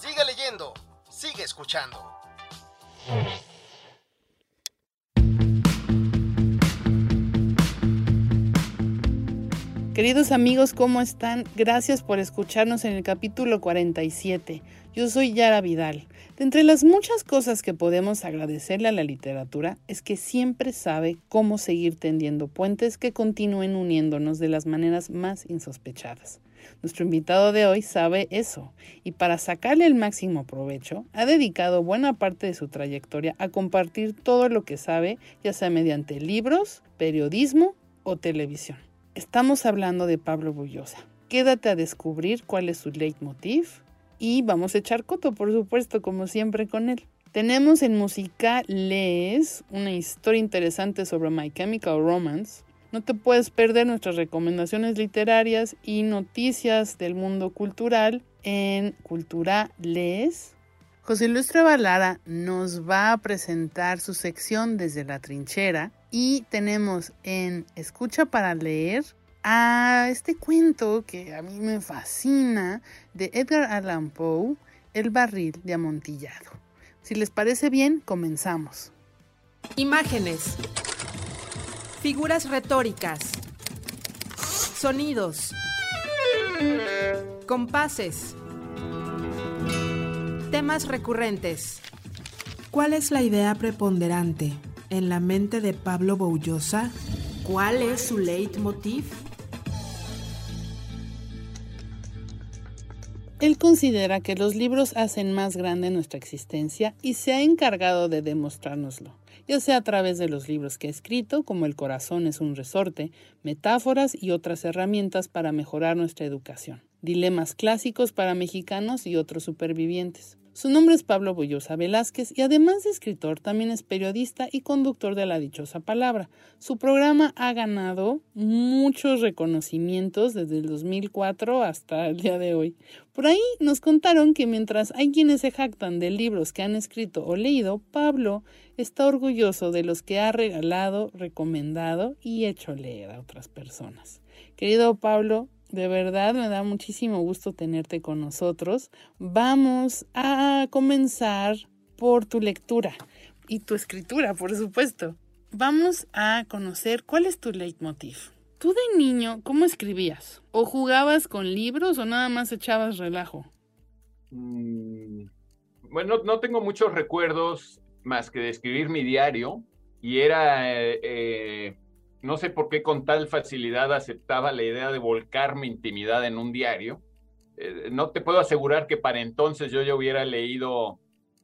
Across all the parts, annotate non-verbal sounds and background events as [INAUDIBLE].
Sigue leyendo, sigue escuchando. Queridos amigos, ¿cómo están? Gracias por escucharnos en el capítulo 47. Yo soy Yara Vidal. De entre las muchas cosas que podemos agradecerle a la literatura es que siempre sabe cómo seguir tendiendo puentes que continúen uniéndonos de las maneras más insospechadas. Nuestro invitado de hoy sabe eso y para sacarle el máximo provecho ha dedicado buena parte de su trayectoria a compartir todo lo que sabe, ya sea mediante libros, periodismo o televisión. Estamos hablando de Pablo Bullosa. Quédate a descubrir cuál es su leitmotiv y vamos a echar coto, por supuesto, como siempre con él. Tenemos en Musicales una historia interesante sobre My Chemical Romance. No te puedes perder nuestras recomendaciones literarias y noticias del mundo cultural en Culturales. José Luis Valara nos va a presentar su sección desde la trinchera y tenemos en Escucha para leer a este cuento que a mí me fascina de Edgar Allan Poe, El barril de amontillado. Si les parece bien, comenzamos. Imágenes. Figuras retóricas. Sonidos. Compases. Temas recurrentes. ¿Cuál es la idea preponderante en la mente de Pablo Boullosa? ¿Cuál es su leitmotiv? Él considera que los libros hacen más grande nuestra existencia y se ha encargado de demostrárnoslo, ya sea a través de los libros que ha escrito, como El corazón es un resorte, metáforas y otras herramientas para mejorar nuestra educación, dilemas clásicos para mexicanos y otros supervivientes. Su nombre es Pablo Bollosa Velázquez y además de escritor también es periodista y conductor de La Dichosa Palabra. Su programa ha ganado muchos reconocimientos desde el 2004 hasta el día de hoy. Por ahí nos contaron que mientras hay quienes se jactan de libros que han escrito o leído, Pablo está orgulloso de los que ha regalado, recomendado y hecho leer a otras personas. Querido Pablo, de verdad me da muchísimo gusto tenerte con nosotros. Vamos a comenzar por tu lectura y tu escritura, por supuesto. Vamos a conocer cuál es tu leitmotiv. Tú de niño, ¿cómo escribías? ¿O jugabas con libros o nada más echabas relajo? Mm, bueno, no tengo muchos recuerdos más que de escribir mi diario y era eh, eh, no sé por qué con tal facilidad aceptaba la idea de volcar mi intimidad en un diario. Eh, no te puedo asegurar que para entonces yo ya hubiera leído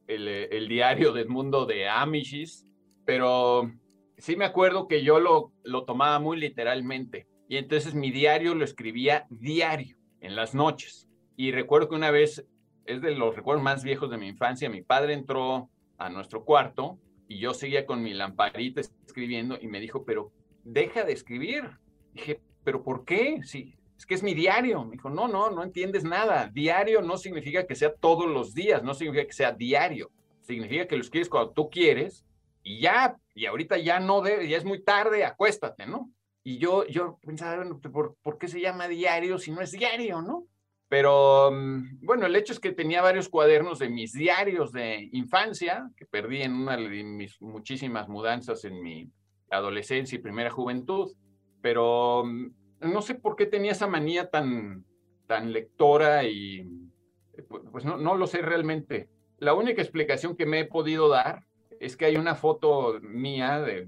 el, el diario del mundo de Amishis, pero sí me acuerdo que yo lo, lo tomaba muy literalmente. Y entonces mi diario lo escribía diario, en las noches. Y recuerdo que una vez, es de los recuerdos más viejos de mi infancia, mi padre entró a nuestro cuarto y yo seguía con mi lamparita escribiendo y me dijo, pero deja de escribir. Dije, ¿pero por qué? Sí, es que es mi diario. Me dijo, no, no, no entiendes nada. Diario no significa que sea todos los días, no significa que sea diario. Significa que lo escribes cuando tú quieres y ya, y ahorita ya no debe, ya es muy tarde, acuéstate, ¿no? Y yo, yo pensaba, bueno, ¿por, ¿por qué se llama diario si no es diario, no? Pero mm, bueno, el hecho es que tenía varios cuadernos de mis diarios de infancia, que perdí en una de mis muchísimas mudanzas en mi adolescencia y primera juventud, pero mm, no sé por qué tenía esa manía tan, tan lectora y eh, pues no, no lo sé realmente. La única explicación que me he podido dar es que hay una foto mía de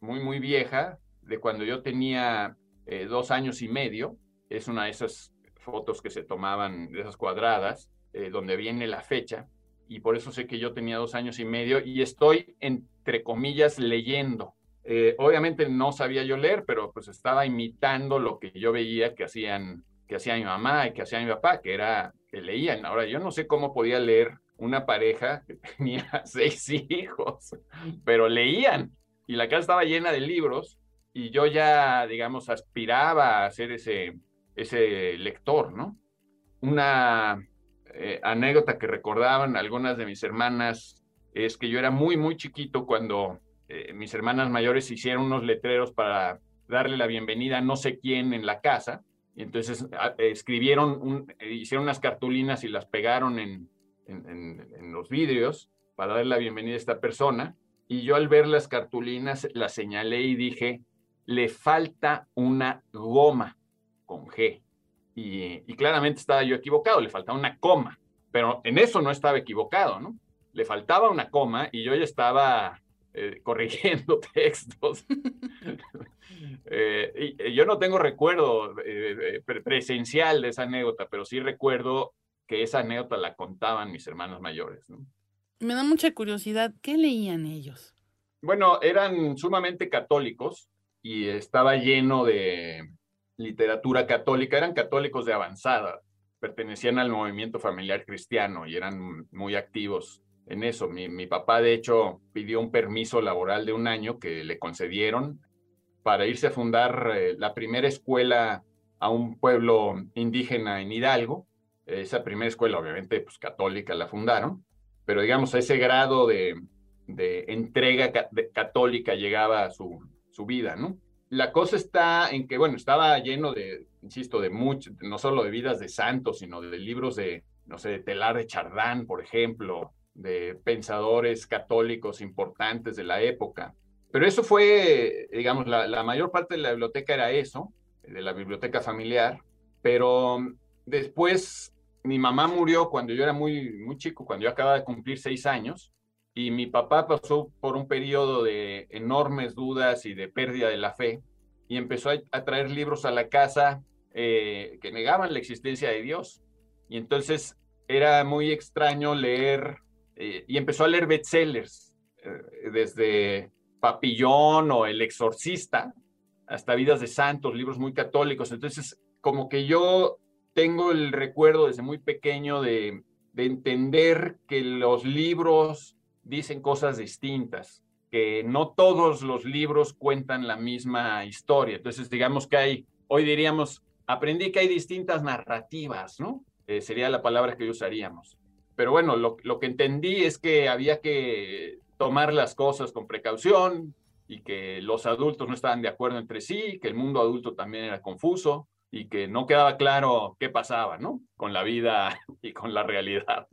muy, muy vieja, de cuando yo tenía eh, dos años y medio. Es una de esas fotos que se tomaban, de esas cuadradas, eh, donde viene la fecha. Y por eso sé que yo tenía dos años y medio y estoy, entre comillas, leyendo. Eh, obviamente no sabía yo leer, pero pues estaba imitando lo que yo veía que hacían, que hacía mi mamá y que hacía mi papá, que era, que leían. Ahora, yo no sé cómo podía leer una pareja que [LAUGHS] tenía seis hijos, pero leían y la casa estaba llena de libros y yo ya, digamos, aspiraba a ser ese, ese lector, ¿no? Una eh, anécdota que recordaban algunas de mis hermanas es que yo era muy, muy chiquito cuando eh, mis hermanas mayores hicieron unos letreros para darle la bienvenida a no sé quién en la casa. Y entonces escribieron, hicieron unas cartulinas y las pegaron en, en, los vidrios para darle la bienvenida a esta persona. Y yo al ver las cartulinas las señalé y dije, le falta una goma con G. Y, y, claramente estaba yo equivocado, le faltaba una coma, pero en eso no estaba equivocado, ¿no? Le faltaba una coma y yo ya estaba eh, corrigiendo [LAUGHS] textos. [LAUGHS] Eh, y, yo no tengo recuerdo eh, presencial de esa anécdota, pero sí recuerdo que esa anécdota la contaban mis hermanos mayores. Me da mucha curiosidad, ¿qué leían ellos? Bueno, eran sumamente católicos y estaba lleno de literatura católica, eran católicos de avanzada, pertenecían al movimiento familiar cristiano y eran muy activos en eso. Mi, papá, de hecho, pidió un permiso laboral de un año que le concedieron para irse a fundar eh, la primera escuela a un pueblo indígena en Hidalgo. Esa primera escuela, obviamente, pues católica la fundaron, pero digamos, a ese grado de, entrega católica llegaba a su, su vida, ¿no? La cosa está en que, bueno, estaba lleno de, insisto, de mucho, no solo de vidas de santos, sino de libros de, no sé, de Telar de Chardán, por ejemplo, de pensadores católicos importantes de la época. Pero eso fue, digamos, la, mayor parte de la biblioteca era eso, de la biblioteca familiar, pero después mi mamá murió cuando yo era muy, muy chico, cuando yo acababa de cumplir seis años, y mi papá pasó por un periodo de enormes dudas y de pérdida de la fe, y empezó a, traer libros a la casa eh, que negaban la existencia de Dios. Y entonces era muy extraño leer eh, y empezó a leer bestsellers, eh, desde Papillón o El Exorcista hasta Vidas de Santos, libros muy católicos. Entonces, como que yo tengo el recuerdo desde muy pequeño de, de entender que los libros dicen cosas distintas, que no todos los libros cuentan la misma historia. Entonces, digamos que hay, hoy diríamos, aprendí que hay distintas narrativas, ¿no? Eh, sería la palabra que usaríamos pero bueno, lo, que entendí es que había que tomar las cosas con precaución y que los adultos no estaban de acuerdo entre sí, que el mundo adulto también era confuso y que no quedaba claro qué pasaba, ¿no? Con la vida [LAUGHS] y con la realidad.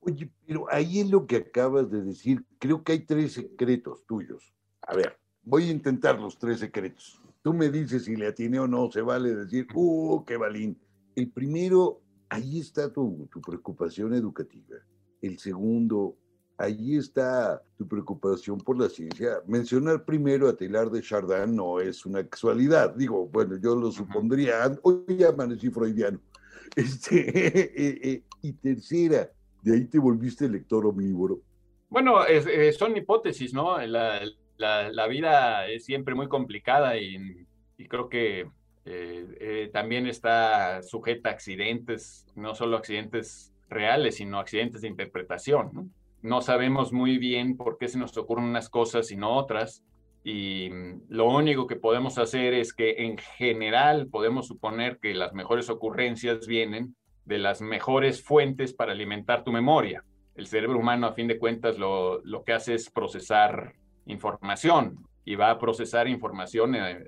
Oye, pero ahí es lo que acabas de decir, creo que hay tres secretos tuyos. A ver, voy a intentar los tres secretos. Tú me dices si le atiné o no, se vale decir, ¡uh, qué balín! El primero ahí está tu, preocupación educativa. El segundo, ahí está tu preocupación por la ciencia. Mencionar primero a Teilhard de Chardin no es una casualidad. Digo, bueno, yo lo supondría. Hoy ya amanecí freudiano. [LAUGHS] Este, eh, eh, y tercera, de ahí te volviste lector omnívoro. Bueno, eh, son hipótesis, ¿no? La, vida es siempre muy complicada y creo que eh, eh, también está sujeta a accidentes, no solo accidentes reales, sino accidentes de interpretación. ¿no? sabemos muy bien por qué se nos ocurren unas cosas y no otras. Y mm, lo único que podemos hacer es que en general podemos suponer que las mejores ocurrencias vienen de las mejores fuentes para alimentar tu memoria. El cerebro humano, a fin de cuentas, lo, lo que hace es procesar información y va a procesar información eh,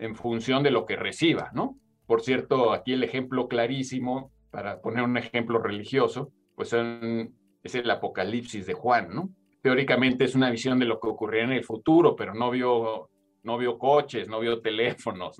en función de lo que reciba, ¿no? Por cierto, aquí el ejemplo clarísimo, para poner un ejemplo religioso, pues es el Apocalipsis de Juan, ¿no? Teóricamente es una visión de lo que ocurrirá en el futuro, pero no vio, no vio coches, no vio teléfonos.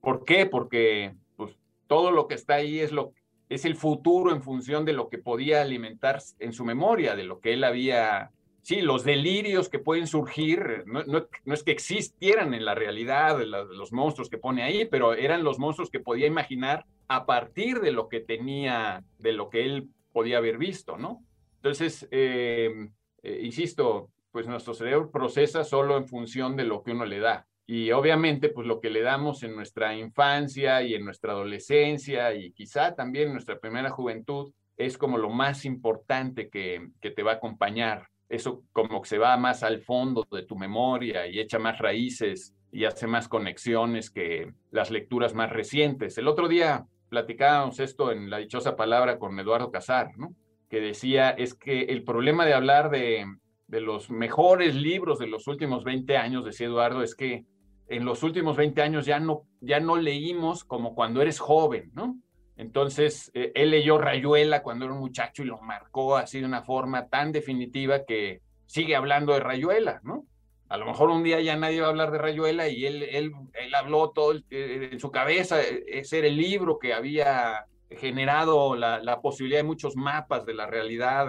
¿Por qué? Porque pues, todo lo que está ahí es, lo, es el futuro en función de lo que podía alimentar en su memoria, de lo que él había sí, los delirios que pueden surgir, no, es que existieran en la realidad los monstruos que pone ahí, pero eran los monstruos que podía imaginar a partir de lo que tenía, de lo que él podía haber visto, ¿no? Entonces, em, eh, insisto, pues nuestro cerebro procesa solo en función de lo que uno le da. Y obviamente, pues lo que le damos en nuestra infancia y en nuestra adolescencia y quizá también en nuestra primera juventud es como lo más importante que, que te va a acompañar. Eso como que se va más al fondo de tu memoria y echa más raíces y hace más conexiones que las lecturas más recientes. El otro día platicábamos esto en la dichosa palabra con Eduardo Casar, ¿no? que decía es que el problema de hablar de, de los mejores libros de los últimos 20 años, decía Eduardo, es que en los últimos 20 años ya no, ya no leímos como cuando eres joven, ¿no? Entonces, eh, él leyó Rayuela cuando era un muchacho y lo marcó así de una forma tan definitiva que sigue hablando de Rayuela, ¿no? A lo mejor un día ya nadie va a hablar de Rayuela y él, él, él habló todo eh, en su cabeza, eh, ese era el libro que había generado la, la posibilidad de muchos mapas de la realidad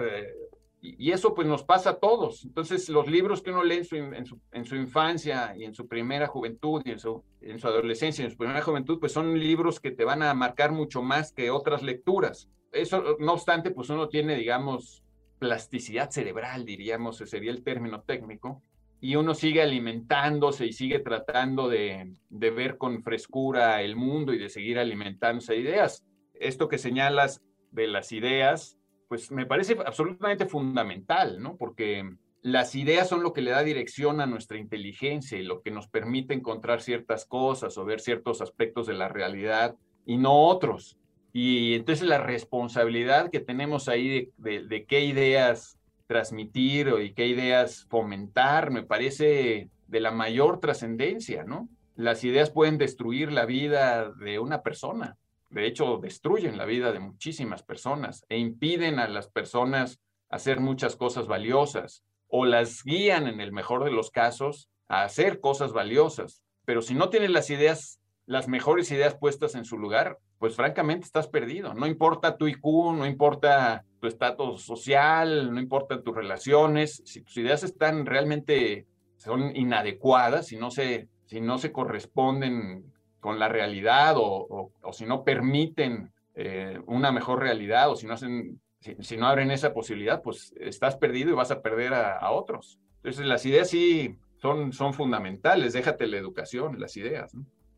y, eso pues nos pasa a todos. Entonces los libros que uno lee en su, infancia y en su primera juventud y en su, en su adolescencia y en su primera juventud pues son libros que te van a marcar mucho más que otras lecturas. Eso no obstante pues uno tiene digamos plasticidad cerebral diríamos, ese sería el término técnico, y uno sigue alimentándose y sigue tratando de, de ver con frescura el mundo y de seguir alimentándose de ideas. Esto que señalas de las ideas, pues me parece absolutamente fundamental, ¿no? Porque las ideas son lo que le da dirección a nuestra inteligencia y lo que nos permite encontrar ciertas cosas o ver ciertos aspectos de la realidad y no otros. Y entonces la responsabilidad que tenemos ahí de, qué ideas transmitir y qué ideas fomentar me parece de la mayor trascendencia, ¿no? Las ideas pueden destruir la vida de una persona de hecho, destruyen la vida de muchísimas personas e impiden a las personas hacer muchas cosas valiosas o las guían, en el mejor de los casos, a hacer cosas valiosas. Pero si no tienes las ideas, las mejores ideas puestas en su lugar, pues francamente estás perdido. No importa tu IQ, no importa tu estatus social, no importa tus relaciones. Si tus ideas están realmente, son inadecuadas, si no se, si no se corresponden con la realidad o, si no permiten eh, una mejor realidad o si no, hacen, si, no abren esa posibilidad, pues estás perdido y vas a perder a, otros. Entonces las ideas sí son, son fundamentales, déjate la educación, las ideas.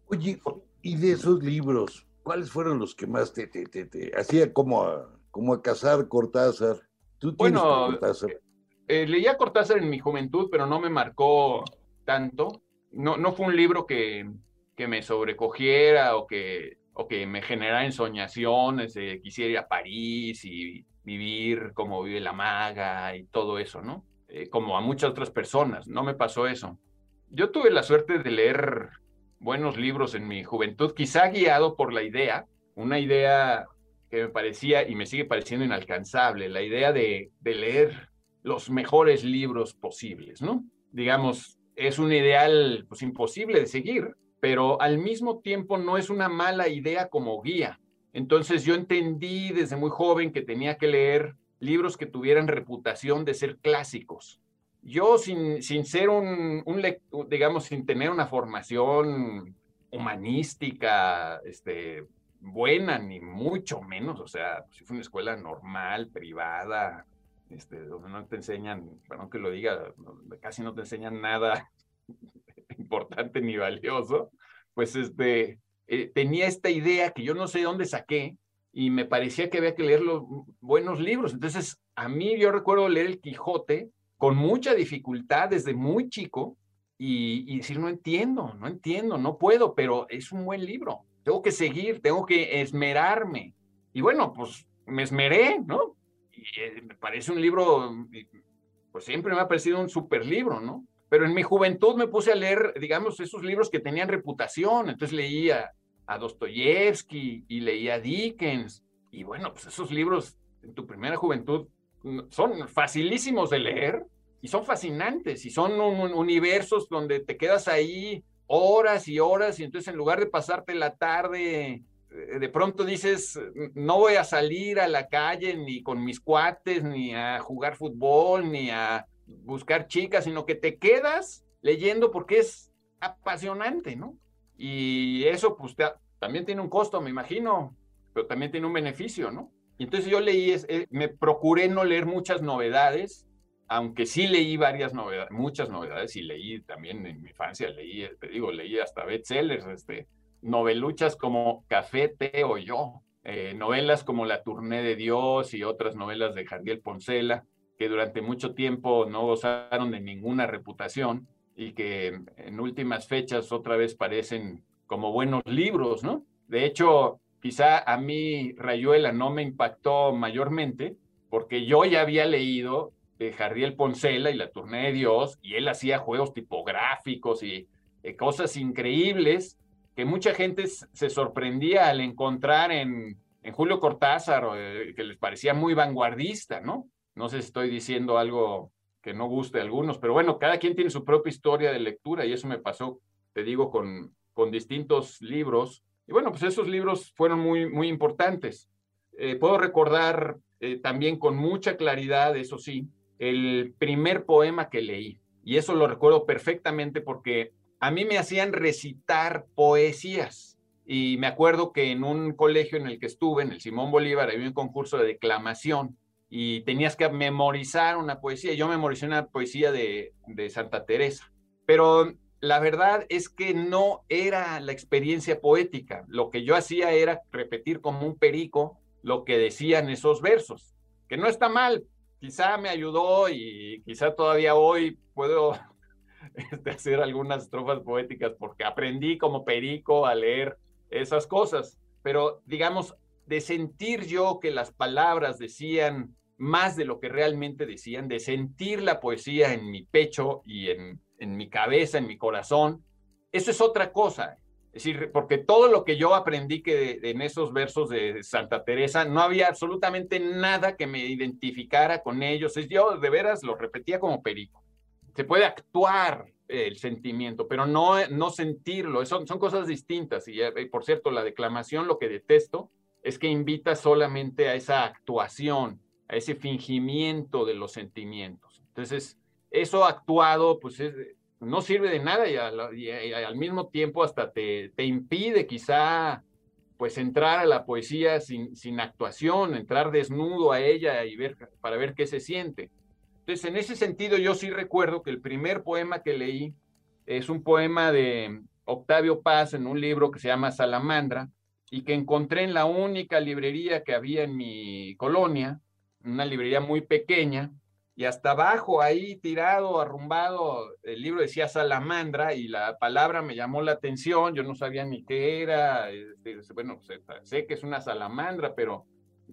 Oye, y de esos libros, ¿cuáles fueron los que más te, te, te, hacía como a, como a cazar Cortázar? ¿Tú bueno, Cortázar? Eh, eh, leía Cortázar en mi juventud, pero no me marcó tanto. No, no fue un libro que, que me sobrecogiera o que, o que me generara ensoñaciones de quisiera ir a París y vivir como vive la maga y todo eso, ¿no? Eh, como a muchas otras personas, no me pasó eso. Yo tuve la suerte de leer buenos libros en mi juventud, quizá guiado por la idea, una idea que me parecía y me sigue pareciendo inalcanzable, la idea de, de leer los mejores libros posibles, ¿no? Digamos, es un ideal pues imposible de seguir, pero al mismo tiempo no es una mala idea como guía. Entonces yo entendí desde muy joven que tenía que leer libros que tuvieran reputación de ser clásicos. Yo sin, sin ser un, un digamos, sin tener una formación humanística, este, buena, ni mucho menos, o sea, si fue una escuela normal, privada, este, donde no te enseñan, perdón que lo diga, casi no te enseñan nada importante ni valioso, pues este, eh, tenía esta idea que yo no sé dónde saqué y me parecía que había que leer los buenos libros. Entonces, a mí yo recuerdo leer El Quijote con mucha dificultad desde muy chico y, y decir, no entiendo, no entiendo, no puedo, pero es un buen libro. Tengo que seguir, tengo que esmerarme. Y bueno, pues me esmeré, ¿no? Y eh, me parece un libro, pues siempre me ha parecido un super libro, ¿no? Pero en mi juventud me puse a leer, digamos, esos libros que tenían reputación. Entonces leía a Dostoyevsky y leía a Dickens. Y bueno, pues esos libros en tu primera juventud mm, son facilísimos de leer y son fascinantes y son universos donde te quedas ahí horas y horas y entonces en lugar de pasarte la tarde, eh, de pronto dices, no voy a salir a la calle ni con mis cuates, ni a jugar fútbol, ni a buscar chicas, sino que te quedas leyendo porque es apasionante, ¿no? Y eso pues también tiene un costo, me imagino, pero también tiene un beneficio, ¿no? Y entonces yo leí, eh, me procuré no leer muchas novedades aunque sí leí varias novedades, muchas novedades, y leí también en mi infancia, leí, te digo, leí hasta bestsellers, este, noveluchas como Café, Té o Yo, eh, novelas como La Tournée de Dios y otras novelas de Jardiel Poncela, que durante mucho tiempo no gozaron de ninguna reputación y que en últimas fechas otra vez parecen como buenos libros, ¿no? De hecho, quizá a mí Rayuela no me impactó mayormente porque yo ya había leído de Poncela y La Tournée de Dios y él hacía juegos tipográficos y eh, cosas increíbles que mucha gente se sorprendía al encontrar en, en Julio Cortázar, eh, que les parecía muy vanguardista, ¿no? No sé si estoy diciendo algo que no guste a algunos, pero bueno, cada quien tiene su propia historia de lectura y eso me pasó, te digo, con, con distintos libros. Y bueno, pues esos libros fueron muy, muy importantes. Eh, puedo recordar eh, también con mucha claridad, eso sí, el primer poema que leí. Y eso lo recuerdo perfectamente porque a mí me hacían recitar poesías. Y me acuerdo que en un colegio en el que estuve, en el Simón Bolívar, había un concurso de declamación y tenías que memorizar una poesía. Yo memoricé una poesía de, de Santa Teresa, pero la verdad es que no era la experiencia poética. Lo que yo hacía era repetir como un perico lo que decían esos versos, que no está mal. Quizá me ayudó y quizá todavía hoy puedo [LAUGHS] este, hacer algunas estrofas poéticas porque aprendí como perico a leer esas cosas, pero digamos, de sentir yo que las palabras decían más de lo que realmente decían, de sentir la poesía en mi pecho y en, en mi cabeza, en mi corazón, eso es otra cosa. Es decir, porque todo lo que yo aprendí que en esos versos de Santa Teresa, no había absolutamente nada que me identificara con ellos. Es, yo de veras lo repetía como perico se puede actuar el sentimiento, pero no, no sentirlo. Son, son cosas distintas. Y, y, por cierto, la declamación, lo que detesto es que invita solamente a esa actuación, a ese fingimiento de los sentimientos. Entonces, eso actuado, pues es, no sirve de nada y, al, y al mismo tiempo hasta te, te, impide quizá pues entrar a la poesía sin, sin actuación, entrar desnudo a ella y ver para ver qué se siente. Entonces, en ese sentido, yo sí recuerdo que el primer poema que leí es un poema de Octavio Paz en un libro que se llama Salamandra y que encontré en la única librería que había en mi colonia, una librería muy pequeña, y hasta abajo, ahí tirado, arrumbado, el libro decía Salamandra y la palabra me llamó la atención, yo no sabía ni qué era, este, bueno, sé que es una salamandra, pero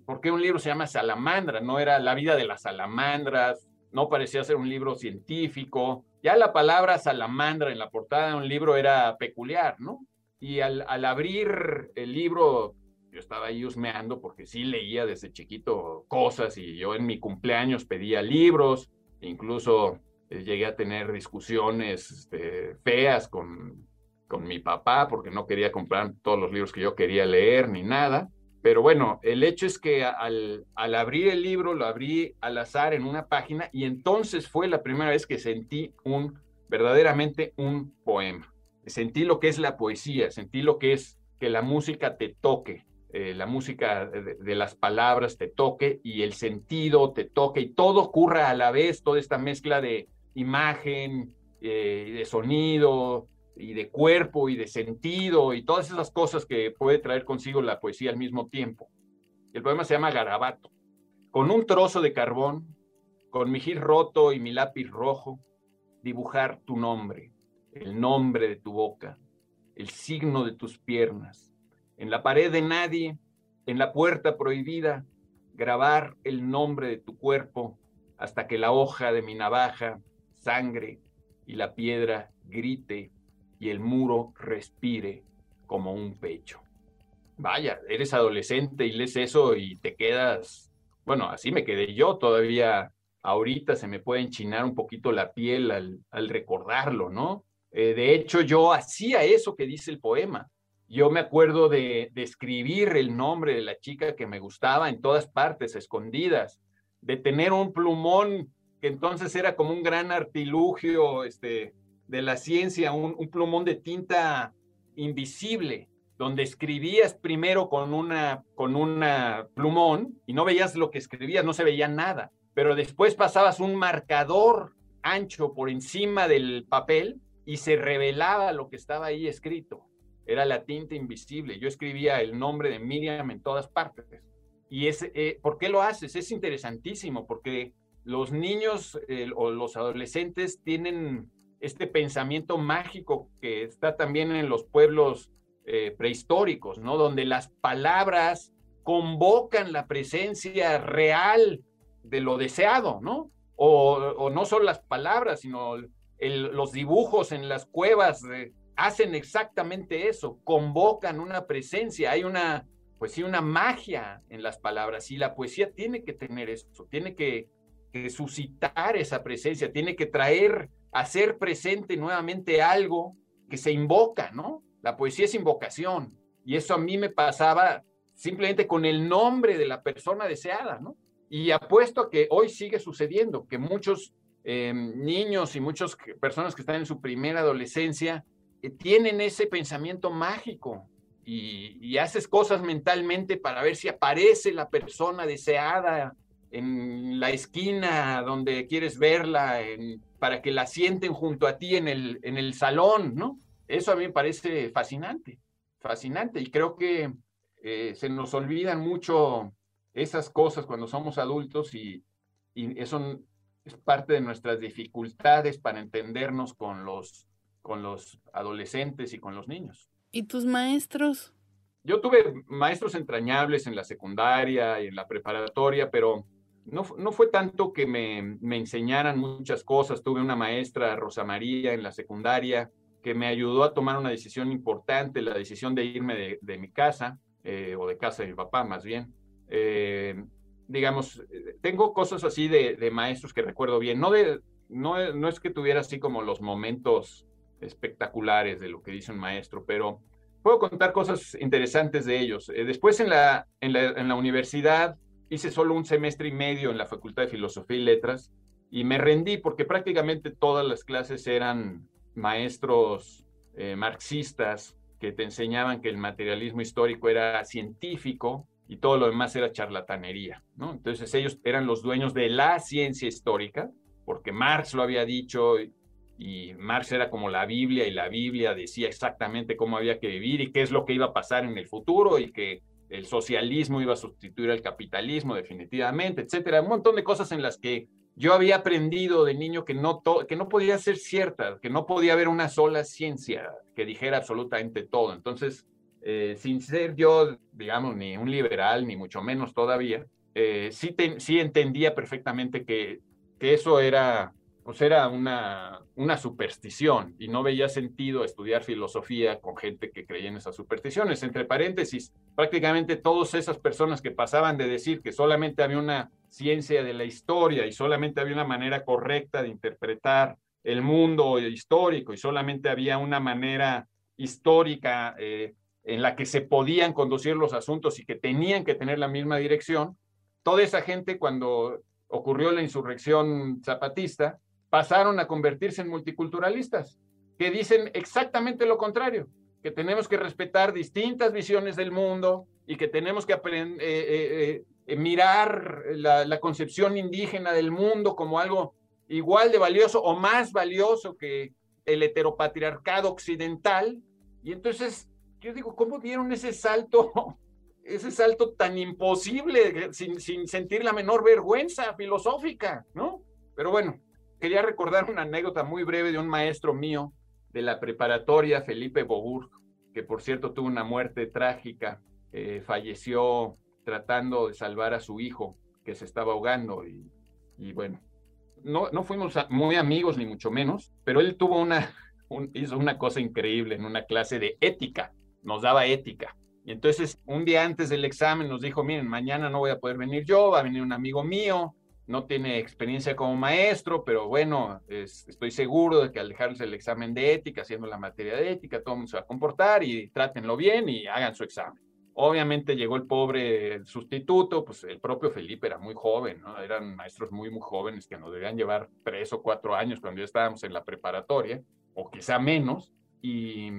¿por qué un libro se llama Salamandra? No era la vida de las salamandras, no parecía ser un libro científico. Ya la palabra salamandra en la portada de un libro era peculiar, ¿no? Y al, abrir el libro, yo estaba ahí husmeando porque sí leía desde chiquito cosas y yo en mi cumpleaños pedía libros, incluso eh, llegué a tener discusiones este, feas con, con mi papá porque no quería comprar todos los libros que yo quería leer ni nada. Pero bueno, el hecho es que al, al, abrir el libro lo abrí al azar en una página y entonces fue la primera vez que sentí un verdaderamente un poema. Sentí lo que es la poesía, sentí lo que es que la música te toque, eh, la música de, las palabras te toque y el sentido te toque y todo ocurra a la vez, toda esta mezcla de imagen, eh, de sonido, y de cuerpo y de sentido y todas esas cosas que puede traer consigo la poesía al mismo tiempo. El poema se llama Garabato. Con un trozo de carbón, con mi gil roto y mi lápiz rojo, dibujar tu nombre, el nombre de tu boca, el signo de tus piernas, en la pared de nadie, en la puerta prohibida, grabar el nombre de tu cuerpo hasta que la hoja de mi navaja sangre y la piedra grite y el muro respire como un pecho. Vaya, eres adolescente y lees eso y te quedas, bueno, así me quedé yo todavía. Ahorita se me puede enchinar un poquito la piel al, al recordarlo, ¿no? Eh, de hecho, yo hacía eso que dice el poema. Yo me acuerdo de, escribir el nombre de la chica que me gustaba en todas partes, escondidas, de tener un plumón que entonces era como un gran artilugio, este, de la ciencia, un, un, plumón de tinta invisible, donde escribías primero con una, con una plumón y no veías lo que escribías, no se veía nada, pero después pasabas un marcador ancho por encima del papel y se revelaba lo que estaba ahí escrito. Era la tinta invisible. Yo escribía el nombre de Miriam en todas partes. Y es, eh, ¿por qué lo haces? Es interesantísimo porque los niños eh, o los adolescentes tienen este pensamiento mágico que está también en los pueblos eh, prehistóricos, ¿no? Donde las palabras convocan la presencia real de lo deseado, ¿no? O, no solo las palabras, sino los dibujos en las cuevas hacen exactamente eso, convocan una presencia, hay una, pues sí, una magia en las palabras y la poesía tiene que tener eso, tiene que, que suscitar esa presencia, tiene que traer, hacer presente nuevamente algo que se invoca, ¿no? La poesía es invocación. Y eso a mí me pasaba simplemente con el nombre de la persona deseada, ¿no? Y apuesto a que hoy sigue sucediendo, que muchos em, niños y muchas personas que están en su primera adolescencia eh, tienen ese pensamiento mágico y, y, haces cosas mentalmente para ver si aparece la persona deseada en la esquina donde quieres verla, para que la sienten junto a ti en el, en el salón, ¿no? Eso a mí me parece fascinante, fascinante. Y creo que eh, se nos olvidan mucho esas cosas cuando somos adultos y, eso es parte de nuestras dificultades para entendernos con los, con los adolescentes y con los niños. ¿Y tus maestros? Yo tuve maestros entrañables en la secundaria y en la preparatoria, pero no, no fue tanto que me, me enseñaran muchas cosas. Tuve una maestra, Rosa María, en la secundaria, que me ayudó a tomar una decisión importante, la decisión de irme de, mi casa, eh, o de casa de mi papá más bien. Eh, digamos, tengo cosas así de, maestros que recuerdo bien. No, de, no, no es que tuviera así como los momentos espectaculares de lo que dice un maestro, pero puedo contar cosas interesantes de ellos. Eh, después en la, en la, en la universidad hice solo un semestre y medio en la Facultad de Filosofía y Letras y me rendí porque prácticamente todas las clases eran maestros eh, marxistas que te enseñaban que el materialismo histórico era científico y todo lo demás era charlatanería, ¿no? Entonces ellos eran los dueños de la ciencia histórica, porque Marx lo había dicho y, Marx era como la Biblia y la Biblia decía exactamente cómo había que vivir y qué es lo que iba a pasar en el futuro y que el socialismo iba a sustituir al capitalismo definitivamente, etcétera, un montón de cosas en las que yo había aprendido de niño que no, que no podía ser cierta, que no podía haber una sola ciencia que dijera absolutamente todo. Entonces, eh, sin ser yo, digamos, ni un liberal, ni mucho menos todavía, eh, sí, sí entendía perfectamente que, que eso era pues era una, una superstición y no veía sentido estudiar filosofía con gente que creía en esas supersticiones. Entre paréntesis, prácticamente todas esas personas que pasaban de decir que solamente había una ciencia de la historia y solamente había una manera correcta de interpretar el mundo histórico y solamente había una manera histórica eh, en la que se podían conducir los asuntos y que tenían que tener la misma dirección, toda esa gente cuando ocurrió la insurrección zapatista, pasaron a convertirse en multiculturalistas, que dicen exactamente lo contrario, que tenemos que respetar distintas visiones del mundo y que tenemos que eh, eh, eh, mirar la, la, concepción indígena del mundo como algo igual de valioso o más valioso que el heteropatriarcado occidental. Y entonces, yo digo, ¿cómo dieron ese salto, [LAUGHS] ese salto tan imposible sin, sin sentir la menor vergüenza filosófica, ¿no? Pero bueno, quería recordar una anécdota muy breve de un maestro mío de la preparatoria, Felipe Boburg, que por cierto tuvo una muerte trágica, eh, falleció tratando de salvar a su hijo que se estaba ahogando y, y bueno, no, no fuimos muy amigos ni mucho menos, pero él tuvo una, [LAUGHS] hizo una cosa increíble en una clase de ética, nos daba ética. Y entonces un día antes del examen nos dijo, miren, mañana no voy a poder venir yo, va a venir un amigo mío, no tiene experiencia como maestro, pero bueno, estoy seguro de que al dejarles el examen de ética, haciendo la materia de ética, todo el mundo se va a comportar y trátenlo bien y hagan su examen. Obviamente llegó el pobre sustituto, pues el propio Felipe era muy joven, ¿no? Eran maestros muy, muy jóvenes que nos debían llevar tres o cuatro años cuando ya estábamos en la preparatoria, o quizá menos, y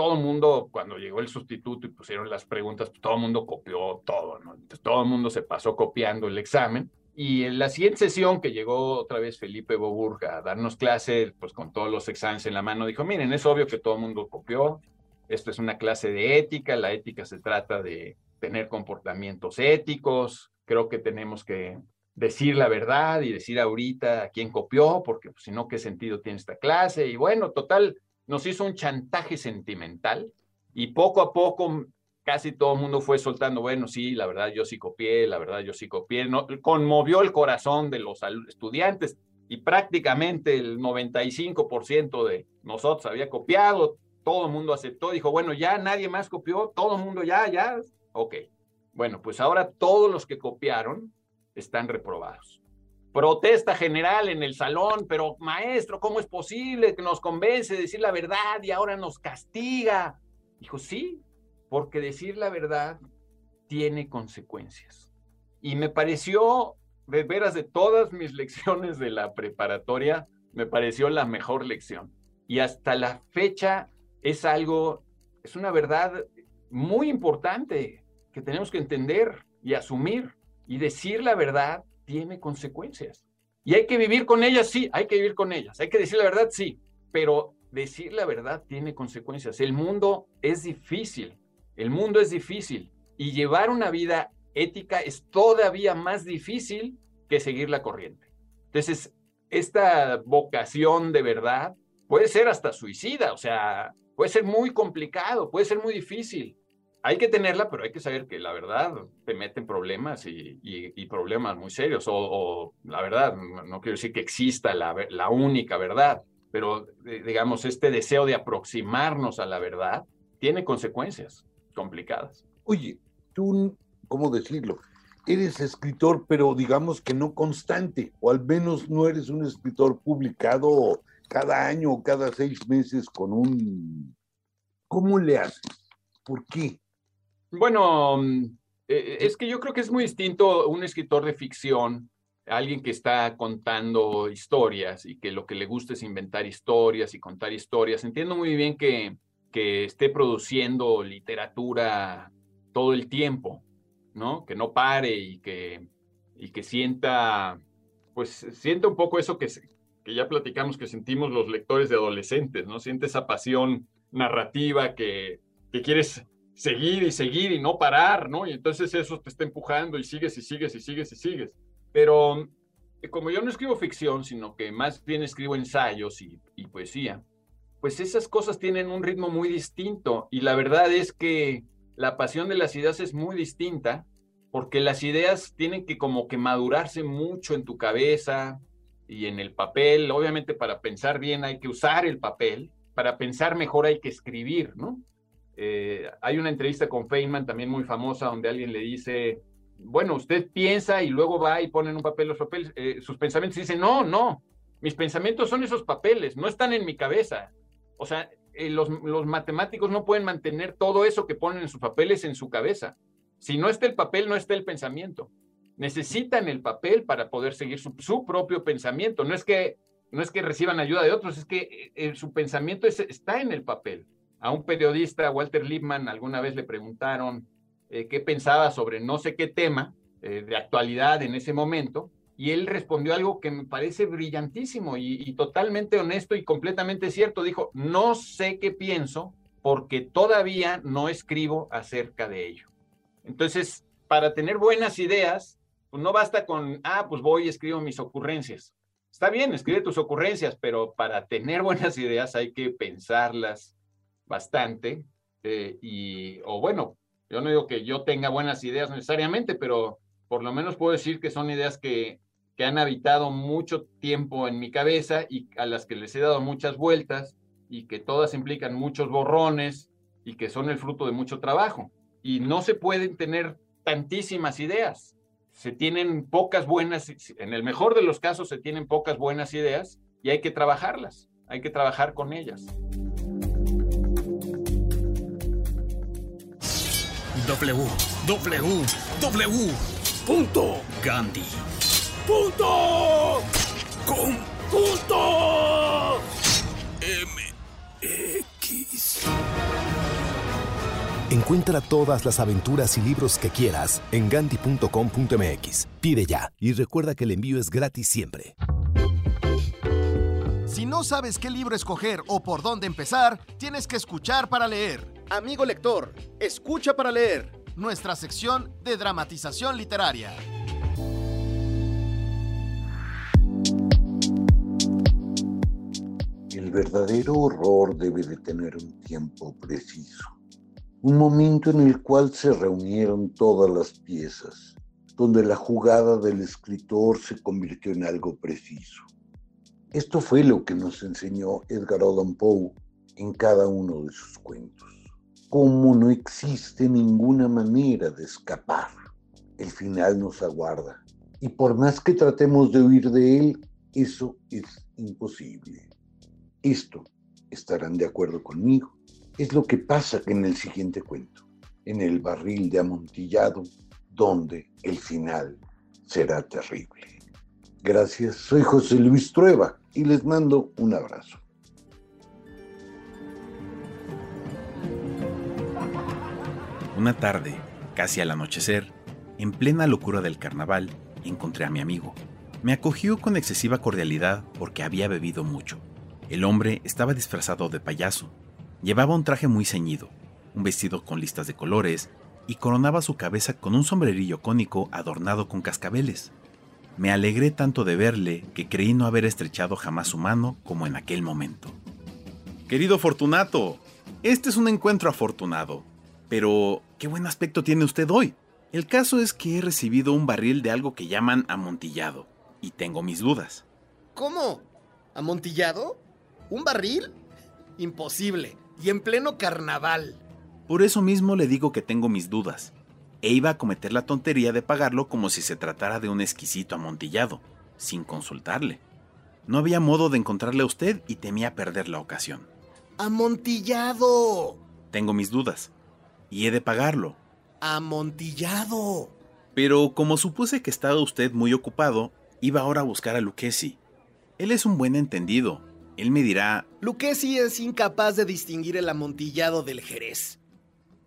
todo el mundo, cuando llegó el sustituto y pusieron las preguntas, pues todo el mundo copió todo, ¿no? Entonces todo el mundo se pasó copiando el examen. Y en la siguiente sesión que llegó otra vez Felipe Boburga a darnos clase, pues con todos los exámenes en la mano, dijo, miren, es obvio que todo el mundo copió, esto es una clase de ética, la ética se trata de tener comportamientos éticos, creo que tenemos que decir la verdad y decir ahorita a quién copió, porque pues, si no, ¿qué sentido tiene esta clase? Y bueno, total, nos hizo un chantaje sentimental y poco a poco casi todo el mundo fue soltando, bueno, sí, la verdad yo sí copié, la verdad yo sí copié, no, conmovió el corazón de los estudiantes y prácticamente el 95% de nosotros había copiado, todo el mundo aceptó, dijo, bueno, ya nadie más copió, todo el mundo ya, ya, ok. Bueno, pues ahora todos los que copiaron están reprobados. Protesta general en el salón, pero maestro, ¿cómo es posible que nos convence de decir la verdad y ahora nos castiga? Dijo, sí, porque decir la verdad tiene consecuencias. Y me pareció, de veras, de todas mis [LAUGHS] lecciones de la preparatoria, me pareció la mejor lección. Y hasta la fecha es algo, es una verdad muy importante que tenemos que entender y asumir. Y decir la verdad tiene consecuencias. Y hay que vivir con ellas, sí, hay que vivir con ellas. Hay que decir la verdad, sí, pero decir la verdad tiene consecuencias. El mundo es difícil, el mundo es difícil. Y llevar una vida ética es todavía más difícil que seguir la corriente. Entonces, esta vocación de verdad puede ser hasta suicida, o sea, puede ser muy complicado, puede ser muy difícil hay que tenerla, pero hay que saber que la verdad te mete en problemas y, problemas muy serios. O, la verdad, no quiero decir que exista la, la única verdad, pero eh, digamos, este deseo de aproximarnos a la verdad tiene consecuencias complicadas. Oye, tú, ¿cómo decirlo? Eres escritor, pero digamos que no constante, o al menos no eres un escritor publicado cada año o cada seis meses con un... ¿Cómo le haces? ¿Por qué? Bueno, mm, eh, es que yo creo que es muy distinto un escritor de ficción, alguien que está contando historias y que lo que le gusta es inventar historias y contar historias. Entiendo muy bien que, que esté produciendo literatura todo el tiempo, ¿no? Que no pare y que, y que sienta, pues sienta un poco eso que, que ya platicamos que sentimos los lectores de adolescentes, ¿no? Siente esa pasión narrativa que, que quieres seguir y seguir y no parar, ¿no? Y entonces eso te está empujando y sigues y sigues y sigues y sigues. Pero eh, como yo no escribo ficción, sino que más bien escribo ensayos y, poesía, pues esas cosas tienen un ritmo muy distinto y la verdad es que la pasión de las ideas es muy distinta porque las ideas tienen que como que madurarse mucho en tu cabeza y en el papel. Obviamente para pensar bien hay que usar el papel, para pensar mejor hay que escribir, ¿no? Eh, hay una entrevista con Feynman también muy famosa donde alguien le dice, bueno, usted piensa y luego va y pone en un papel los papeles, eh, sus pensamientos y dice, no, no, mis pensamientos son esos papeles, no están en mi cabeza. O sea, eh, los, matemáticos no pueden mantener todo eso que ponen en sus papeles en su cabeza. Si no está el papel, no está el pensamiento. Necesitan el papel para poder seguir su, propio pensamiento. No es que no es que reciban ayuda de otros, es que su pensamiento está en el papel. A un periodista, Walter Lippmann, alguna vez le preguntaron eh, qué pensaba sobre no sé qué tema eh, de actualidad en ese momento, y él respondió algo que me parece brillantísimo y, totalmente honesto y completamente cierto. Dijo, no sé qué pienso porque todavía no escribo acerca de ello. Entonces, para tener buenas ideas, pues no basta con, ah, pues voy y escribo mis ocurrencias. Está bien, escribe tus ocurrencias, pero para tener [LAUGHS] buenas ideas hay que pensarlas, bastante. Eh, y, o bueno, yo no digo que yo tenga buenas ideas necesariamente, pero por lo menos puedo decir que son ideas que, que han habitado mucho tiempo en mi cabeza y a las que les he dado muchas vueltas y que todas implican muchos borrones y que son el fruto de mucho trabajo. Y no se pueden tener tantísimas ideas. Se tienen pocas buenas, en el mejor de los casos se tienen pocas buenas ideas y hay que trabajarlas, hay que trabajar con ellas. www.gandhi. Punto. Com. Punto. MX. Encuentra todas las aventuras y libros que quieras en ganti.com.mx. Pide ya y recuerda que el envío es gratis siempre. Si no sabes qué libro escoger o por dónde empezar, tienes que escuchar para leer. Amigo lector, escucha para leer. Nuestra sección de dramatización literaria. El verdadero horror debe de tener un tiempo preciso, un momento en el cual se reunieron todas las piezas, donde la jugada del escritor se convirtió en algo preciso. Esto fue lo que nos enseñó Edgar Allan Poe en cada uno de sus cuentos. Cómo no existe ninguna manera de escapar. El final nos aguarda. Y por más que tratemos de huir de él, eso es imposible. Esto, estarán de acuerdo conmigo, es lo que pasa en el siguiente cuento, en el barril de amontillado, donde el final será terrible. Gracias, soy José Luis Trueba y les mando un abrazo. Una tarde, casi al anochecer, en plena locura del carnaval, encontré a mi amigo. Me acogió con excesiva cordialidad porque había bebido mucho. El hombre estaba disfrazado de payaso. Llevaba un traje muy ceñido, un vestido con listas de colores y coronaba su cabeza con un sombrerillo cónico adornado con cascabeles. Me alegré tanto de verle que creí no haber estrechado jamás su mano como en aquel momento. Querido Fortunato, este es un encuentro afortunado. Pero, ¿qué buen aspecto tiene usted hoy? El caso es que he recibido un barril de algo que llaman amontillado, y tengo mis dudas. ¿Cómo? ¿Amontillado? ¿Un barril? Imposible. Y en pleno carnaval. Por eso mismo le digo que tengo mis dudas. E iba a cometer la tontería de pagarlo como si se tratara de un exquisito amontillado, sin consultarle. No había modo de encontrarle a usted y temía perder la ocasión. ¡Amontillado! Tengo mis dudas. Y he de pagarlo. ¡Amontillado! Pero como supuse que estaba usted muy ocupado, iba ahora a buscar a Lucchesi. Él es un buen entendido. Él me dirá... Lucchesi es incapaz de distinguir el amontillado del jerez.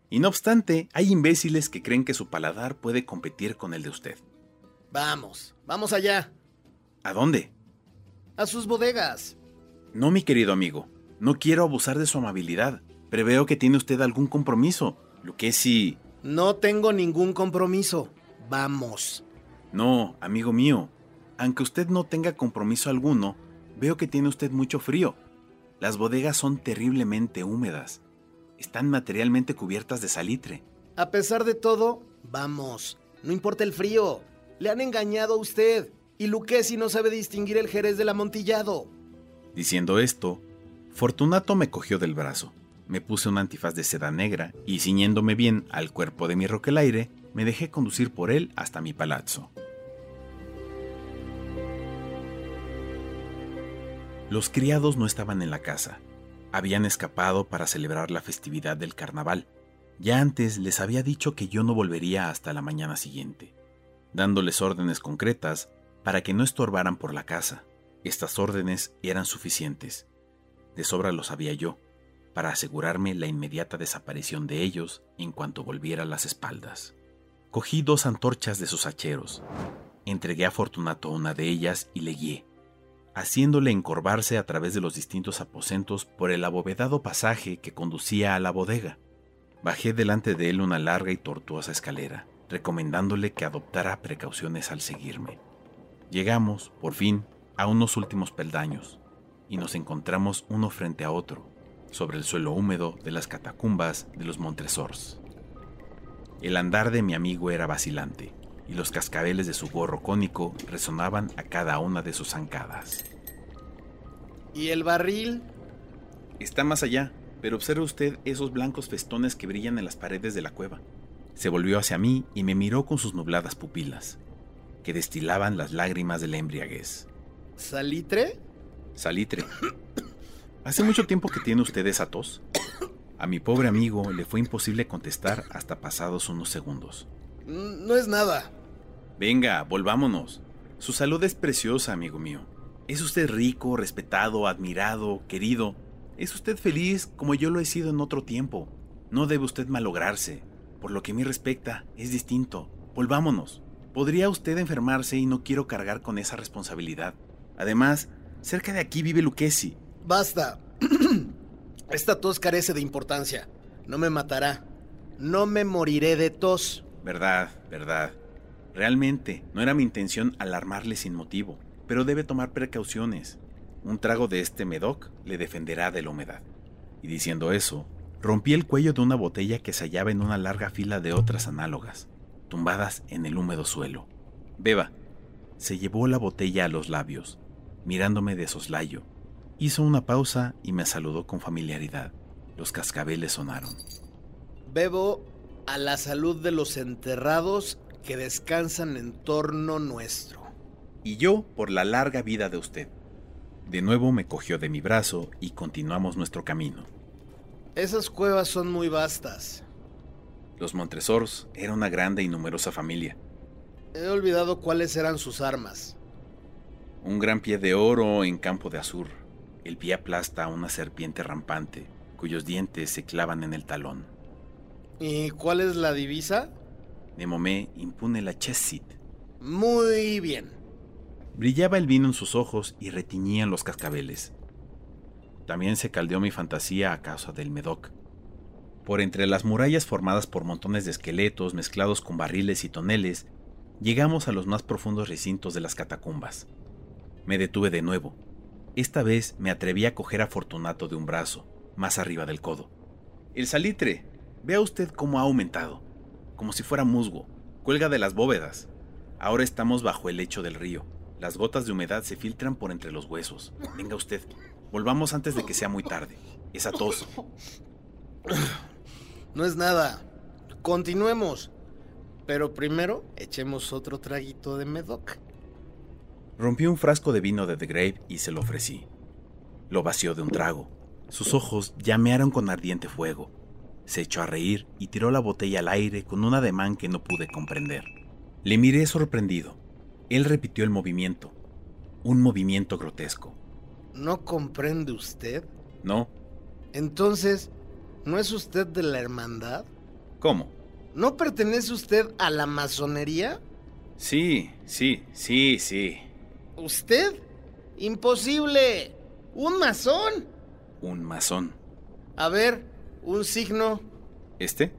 Y no obstante, hay imbéciles que creen que su paladar puede competir con el de usted. Vamos, vamos allá. ¿A dónde? A sus bodegas. No, mi querido amigo. No quiero abusar de su amabilidad. Preveo que tiene usted algún compromiso. Lucchesi... No tengo ningún compromiso. Vamos. No, amigo mío. Aunque usted no tenga compromiso alguno, veo que tiene usted mucho frío. Las bodegas son terriblemente húmedas. Están materialmente cubiertas de salitre. A pesar de todo, vamos. No importa el frío. Le han engañado a usted. Y Lucchesi no sabe distinguir el jerez del amontillado. Diciendo esto, Fortunato me cogió del brazo. Me puse un antifaz de seda negra y ciñéndome bien al cuerpo de mi roquelaire, me dejé conducir por él hasta mi palazzo. Los criados no estaban en la casa. Habían escapado para celebrar la festividad del carnaval. Ya antes les había dicho que yo no volvería hasta la mañana siguiente, dándoles órdenes concretas para que no estorbaran por la casa. Estas órdenes eran suficientes. De sobra lo sabía yo, para asegurarme la inmediata desaparición de ellos en cuanto volviera a las espaldas. Cogí dos antorchas de sus hacheros, entregué a Fortunato una de ellas y le guié, haciéndole encorvarse a través de los distintos aposentos por el abovedado pasaje que conducía a la bodega. Bajé delante de él una larga y tortuosa escalera, recomendándole que adoptara precauciones al seguirme. Llegamos, por fin, a unos últimos peldaños, y nos encontramos uno frente a otro, sobre el suelo húmedo de las catacumbas de los Montresors. El andar de mi amigo era vacilante, y los cascabeles de su gorro cónico resonaban a cada una de sus zancadas. ¿Y el barril? Está más allá, pero observe usted esos blancos festones que brillan en las paredes de la cueva. Se volvió hacia mí y me miró con sus nubladas pupilas, que destilaban las lágrimas de la embriaguez. ¿Salitre? Salitre. ¿Hace mucho tiempo que tiene usted esa tos? A mi pobre amigo le fue imposible contestar hasta pasados unos segundos. No es nada. Venga, volvámonos. Su salud es preciosa, amigo mío. Es usted rico, respetado, admirado, querido. Es usted feliz como yo lo he sido en otro tiempo. No debe usted malograrse. Por lo que a mí respecta, es distinto. Volvámonos. Podría usted enfermarse y no quiero cargar con esa responsabilidad. Además, cerca de aquí vive Lucchesi. Basta. [CLEARS THROAT] Esta tos carece de importancia. No me matará. No me moriré de tos. Verdad, verdad. Realmente, no era mi intención alarmarle sin motivo, pero debe tomar precauciones. Un trago de este Medoc le defenderá de la humedad. Y diciendo eso, rompí el cuello de una botella que se hallaba en una larga fila de otras análogas, tumbadas en el húmedo suelo. Beba. Se llevó la botella a los labios, mirándome de soslayo. Hizo una pausa y me saludó con familiaridad. Los cascabeles sonaron. Bebo a la salud de los enterrados que descansan en torno nuestro. Y yo por la larga vida de usted. De nuevo me cogió de mi brazo y continuamos nuestro camino. Esas cuevas son muy vastas. Los Montresors era una grande y numerosa familia. He olvidado cuáles eran sus armas. Un gran pie de oro en campo de azur. El pie aplasta a una serpiente rampante, cuyos dientes se clavan en el talón. ¿Y cuál es la divisa? Nemomé impune la Chesit. Muy bien. Brillaba el vino en sus ojos y retiñían los cascabeles. También se caldeó mi fantasía a causa del Medoc. Por entre las murallas formadas por montones de esqueletos mezclados con barriles y toneles, llegamos a los más profundos recintos de las catacumbas. Me detuve de nuevo. Esta vez me atreví a coger a Fortunato de un brazo, más arriba del codo. El salitre, vea usted cómo ha aumentado, como si fuera musgo, cuelga de las bóvedas. Ahora estamos bajo el lecho del río. Las gotas de humedad se filtran por entre los huesos. Venga usted, volvamos antes de que sea muy tarde. Esa tos. No es nada. Continuemos. Pero primero echemos otro traguito de Medoc. Rompí un frasco de vino de The Grave y se lo ofrecí. Lo vació de un trago. Sus ojos llamearon con ardiente fuego. Se echó a reír y tiró la botella al aire con un ademán que no pude comprender. Le miré sorprendido. Él repitió el movimiento. Un movimiento grotesco. ¿No comprende usted? No. Entonces, ¿no es usted de la hermandad? ¿Cómo? ¿No pertenece usted a la masonería? Sí, sí, sí, sí. ¿Usted? Imposible. ¿Un masón? Un masón. A ver, un signo. ¿Este?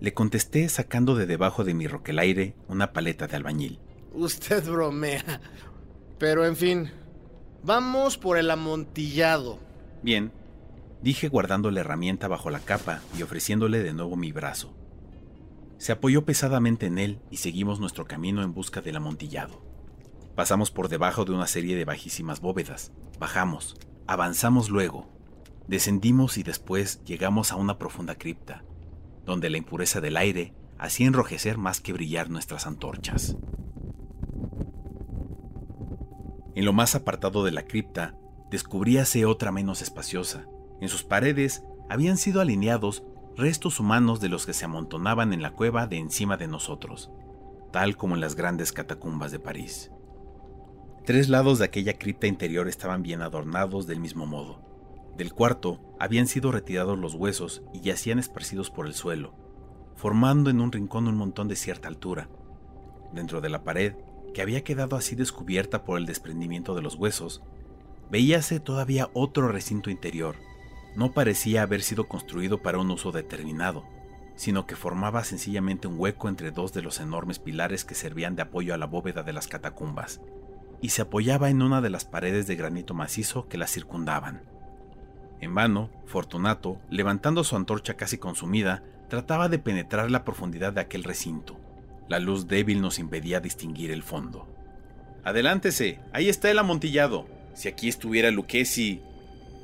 Le contesté sacando de debajo de mi roquelaire una paleta de albañil. Usted bromea. Pero en fin, vamos por el amontillado. Bien, dije guardando la herramienta bajo la capa y ofreciéndole de nuevo mi brazo. Se apoyó pesadamente en él y seguimos nuestro camino en busca del amontillado. Pasamos por debajo de una serie de bajísimas bóvedas, bajamos, avanzamos luego, descendimos y después llegamos a una profunda cripta, donde la impureza del aire hacía enrojecer más que brillar nuestras antorchas. En lo más apartado de la cripta, descubríase otra menos espaciosa. En sus paredes habían sido alineados restos humanos de los que se amontonaban en la cueva de encima de nosotros, tal como en las grandes catacumbas de París. Tres lados de aquella cripta interior estaban bien adornados del mismo modo. Del cuarto habían sido retirados los huesos y yacían esparcidos por el suelo, formando en un rincón un montón de cierta altura. Dentro de la pared, que había quedado así descubierta por el desprendimiento de los huesos, veíase todavía otro recinto interior. No parecía haber sido construido para un uso determinado, sino que formaba sencillamente un hueco entre dos de los enormes pilares que servían de apoyo a la bóveda de las catacumbas, y se apoyaba en una de las paredes de granito macizo que las circundaban. En vano, Fortunato, levantando su antorcha casi consumida, trataba de penetrar la profundidad de aquel recinto. La luz débil nos impedía distinguir el fondo. Adelántese, ahí está el amontillado. Si aquí estuviera Lucchesi.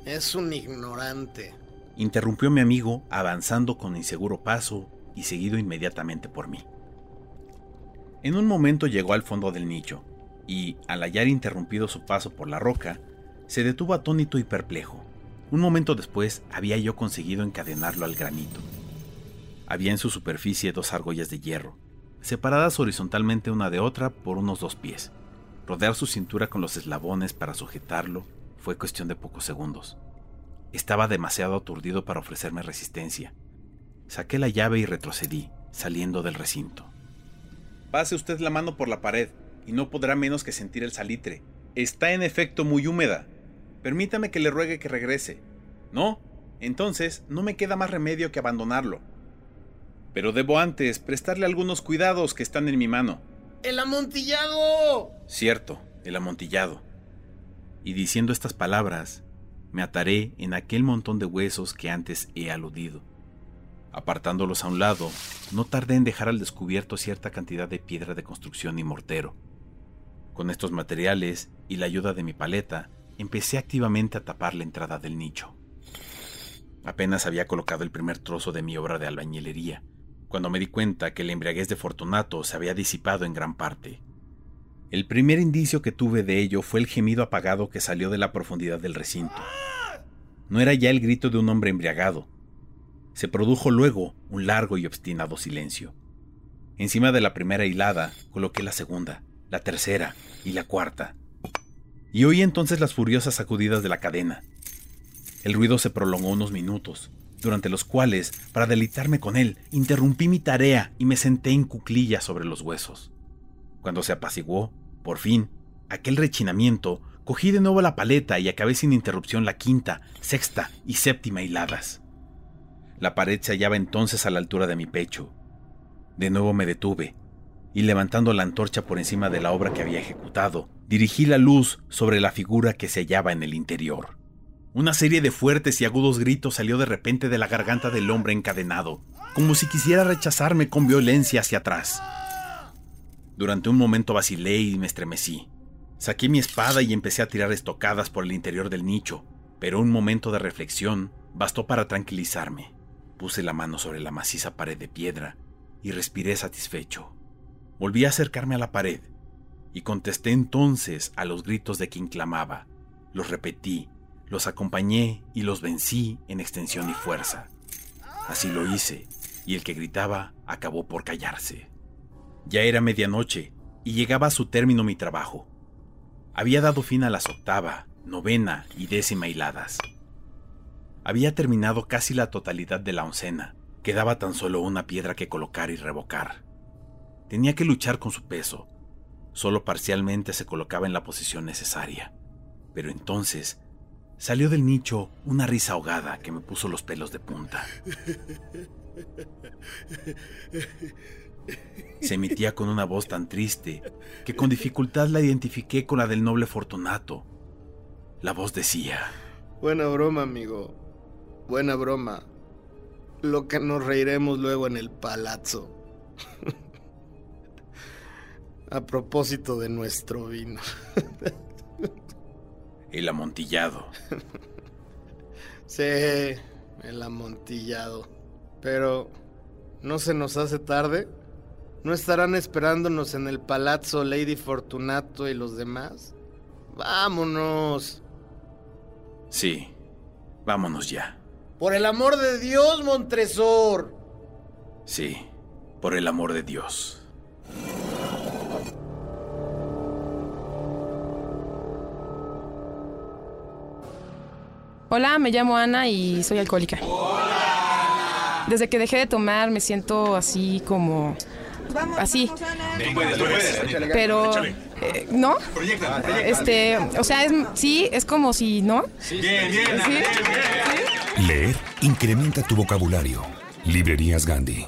Es un ignorante. Interrumpió mi amigo, avanzando con inseguro paso y seguido inmediatamente por mí. En un momento llegó al fondo del nicho, y, al hallar interrumpido su paso por la roca, se detuvo atónito y perplejo. Un momento después había yo conseguido encadenarlo al granito. Había en su superficie dos argollas de hierro, separadas horizontalmente una de otra por unos dos pies. Rodear su cintura con los eslabones para sujetarlo fue cuestión de pocos segundos. Estaba demasiado aturdido para ofrecerme resistencia. Saqué la llave y retrocedí, saliendo del recinto. Pase usted la mano por la pared y no podrá menos que sentir el salitre. Está en efecto muy húmeda. Permítame que le ruegue que regrese. ¿No? Entonces no me queda más remedio que abandonarlo. Pero debo antes prestarle algunos cuidados que están en mi mano. ¡El amontillado! Cierto, el amontillado. Y diciendo estas palabras, me ataré en aquel montón de huesos que antes he aludido. Apartándolos a un lado, no tardé en dejar al descubierto cierta cantidad de piedra de construcción y mortero. Con estos materiales y la ayuda de mi paleta, empecé activamente a tapar la entrada del nicho. Apenas había colocado el primer trozo de mi obra de albañilería, cuando me di cuenta que la embriaguez de Fortunato se había disipado en gran parte. El primer indicio que tuve de ello fue el gemido apagado que salió de la profundidad del recinto. No era ya el grito de un hombre embriagado. Se produjo luego un largo y obstinado silencio. Encima de la primera hilada coloqué la segunda, la tercera y la cuarta. Y oí entonces las furiosas sacudidas de la cadena. El ruido se prolongó unos minutos, durante los cuales, para deleitarme con él, interrumpí mi tarea y me senté en cuclillas sobre los huesos. Cuando se apaciguó, por fin, aquel rechinamiento, cogí de nuevo la paleta y acabé sin interrupción la quinta, sexta y séptima hiladas. La pared se hallaba entonces a la altura de mi pecho. De nuevo me detuve, y levantando la antorcha por encima de la obra que había ejecutado, dirigí la luz sobre la figura que se hallaba en el interior. Una serie de fuertes y agudos gritos salió de repente de la garganta del hombre encadenado, como si quisiera rechazarme con violencia hacia atrás. Durante un momento vacilé y me estremecí. Saqué mi espada y empecé a tirar estocadas por el interior del nicho, pero un momento de reflexión bastó para tranquilizarme. Puse la mano sobre la maciza pared de piedra y respiré satisfecho. Volví a acercarme a la pared y contesté entonces a los gritos de quien clamaba. Los repetí, los acompañé y los vencí en extensión y fuerza. Así lo hice, y el que gritaba acabó por callarse. Ya era medianoche y llegaba a su término mi trabajo. Había dado fin a las octava, novena y décima hiladas. Había terminado casi la totalidad de la oncena. Quedaba tan solo una piedra que colocar y revocar. Tenía que luchar con su peso. Solo parcialmente se colocaba en la posición necesaria. Pero entonces salió del nicho una risa ahogada que me puso los pelos de punta. Se emitía con una voz tan triste que con dificultad la identifiqué con la del noble Fortunato. La voz decía: Buena broma, amigo. Buena broma. Lo que nos reiremos luego en el palazzo. A propósito de nuestro vino. [LAUGHS] El amontillado. Sí, el amontillado. Pero, ¿no se nos hace tarde? ¿No estarán esperándonos en el palazzo Lady Fortunato y los demás? Vámonos. Sí, vámonos ya. Por el amor de Dios, Montresor. Sí, por el amor de Dios. Hola, me llamo Ana y soy alcohólica. Desde que dejé de tomar me siento así como... Así. Pero... eh, ¿No? Este, o sea, es, sí, es como si, ¿no? Bien, bien. ¿Sí? Leer incrementa tu vocabulario. Librerías Gandhi.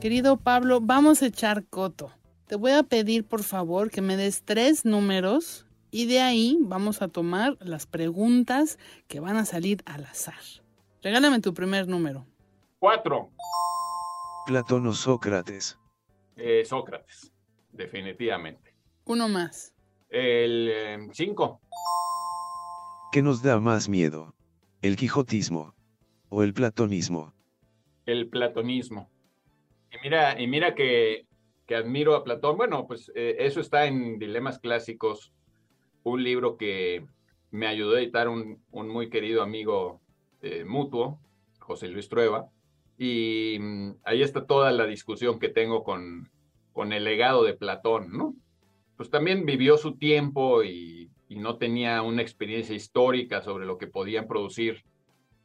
Querido Pablo, vamos a echar coto. Te voy a pedir por favor que me des tres números y de ahí vamos a tomar las preguntas que van a salir al azar. Regálame tu primer número. Cuatro. Platón o Sócrates. Eh, Sócrates, definitivamente. Uno más. El eh, cinco. ¿Qué nos da más miedo? El quijotismo. o el platonismo? El platonismo. Y mira, y mira que, que admiro a Platón. Bueno, pues eh, eso está en Dilemas Clásicos, un libro que me ayudó a editar un, un muy querido amigo eh, mutuo, José Luis Trueba. Y mm, ahí está toda la discusión que tengo con, con el legado de Platón, ¿no? Pues también vivió su tiempo y, no tenía una experiencia histórica sobre lo que podían producir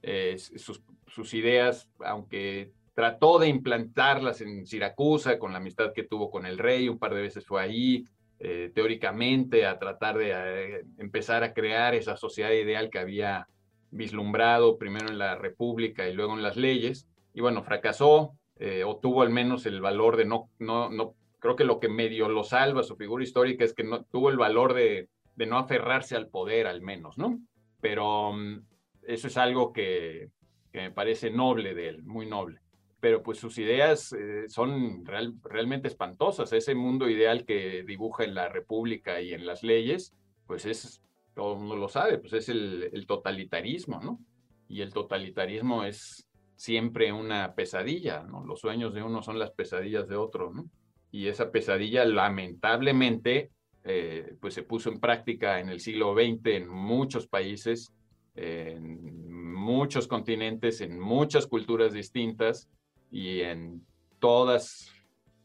eh, sus, sus, ideas, aunque trató de implantarlas en Siracusa con la amistad que tuvo con el rey, un par de veces fue ahí, eh, teóricamente, a tratar de eh, empezar a crear esa sociedad ideal que había vislumbrado primero en la República y luego en las leyes, y bueno, fracasó, eh, o tuvo al menos el valor de no, no, no, creo que lo que medio lo salva su figura histórica es que no tuvo el valor de, de no aferrarse al poder al menos, ¿no? Pero um, eso es algo que, me parece noble de él, muy noble. Pero pues sus ideas eh, son real, realmente espantosas. Ese mundo ideal que dibuja en la República y en las leyes, pues es, todo el mundo lo sabe, pues es el, el totalitarismo, ¿no? Y el totalitarismo es siempre una pesadilla, ¿no? Los sueños de uno son las pesadillas de otro, ¿no? Y esa pesadilla lamentablemente eh, pues se puso en práctica en el siglo XX en muchos países, en muchos continentes, en muchas culturas distintas y en todas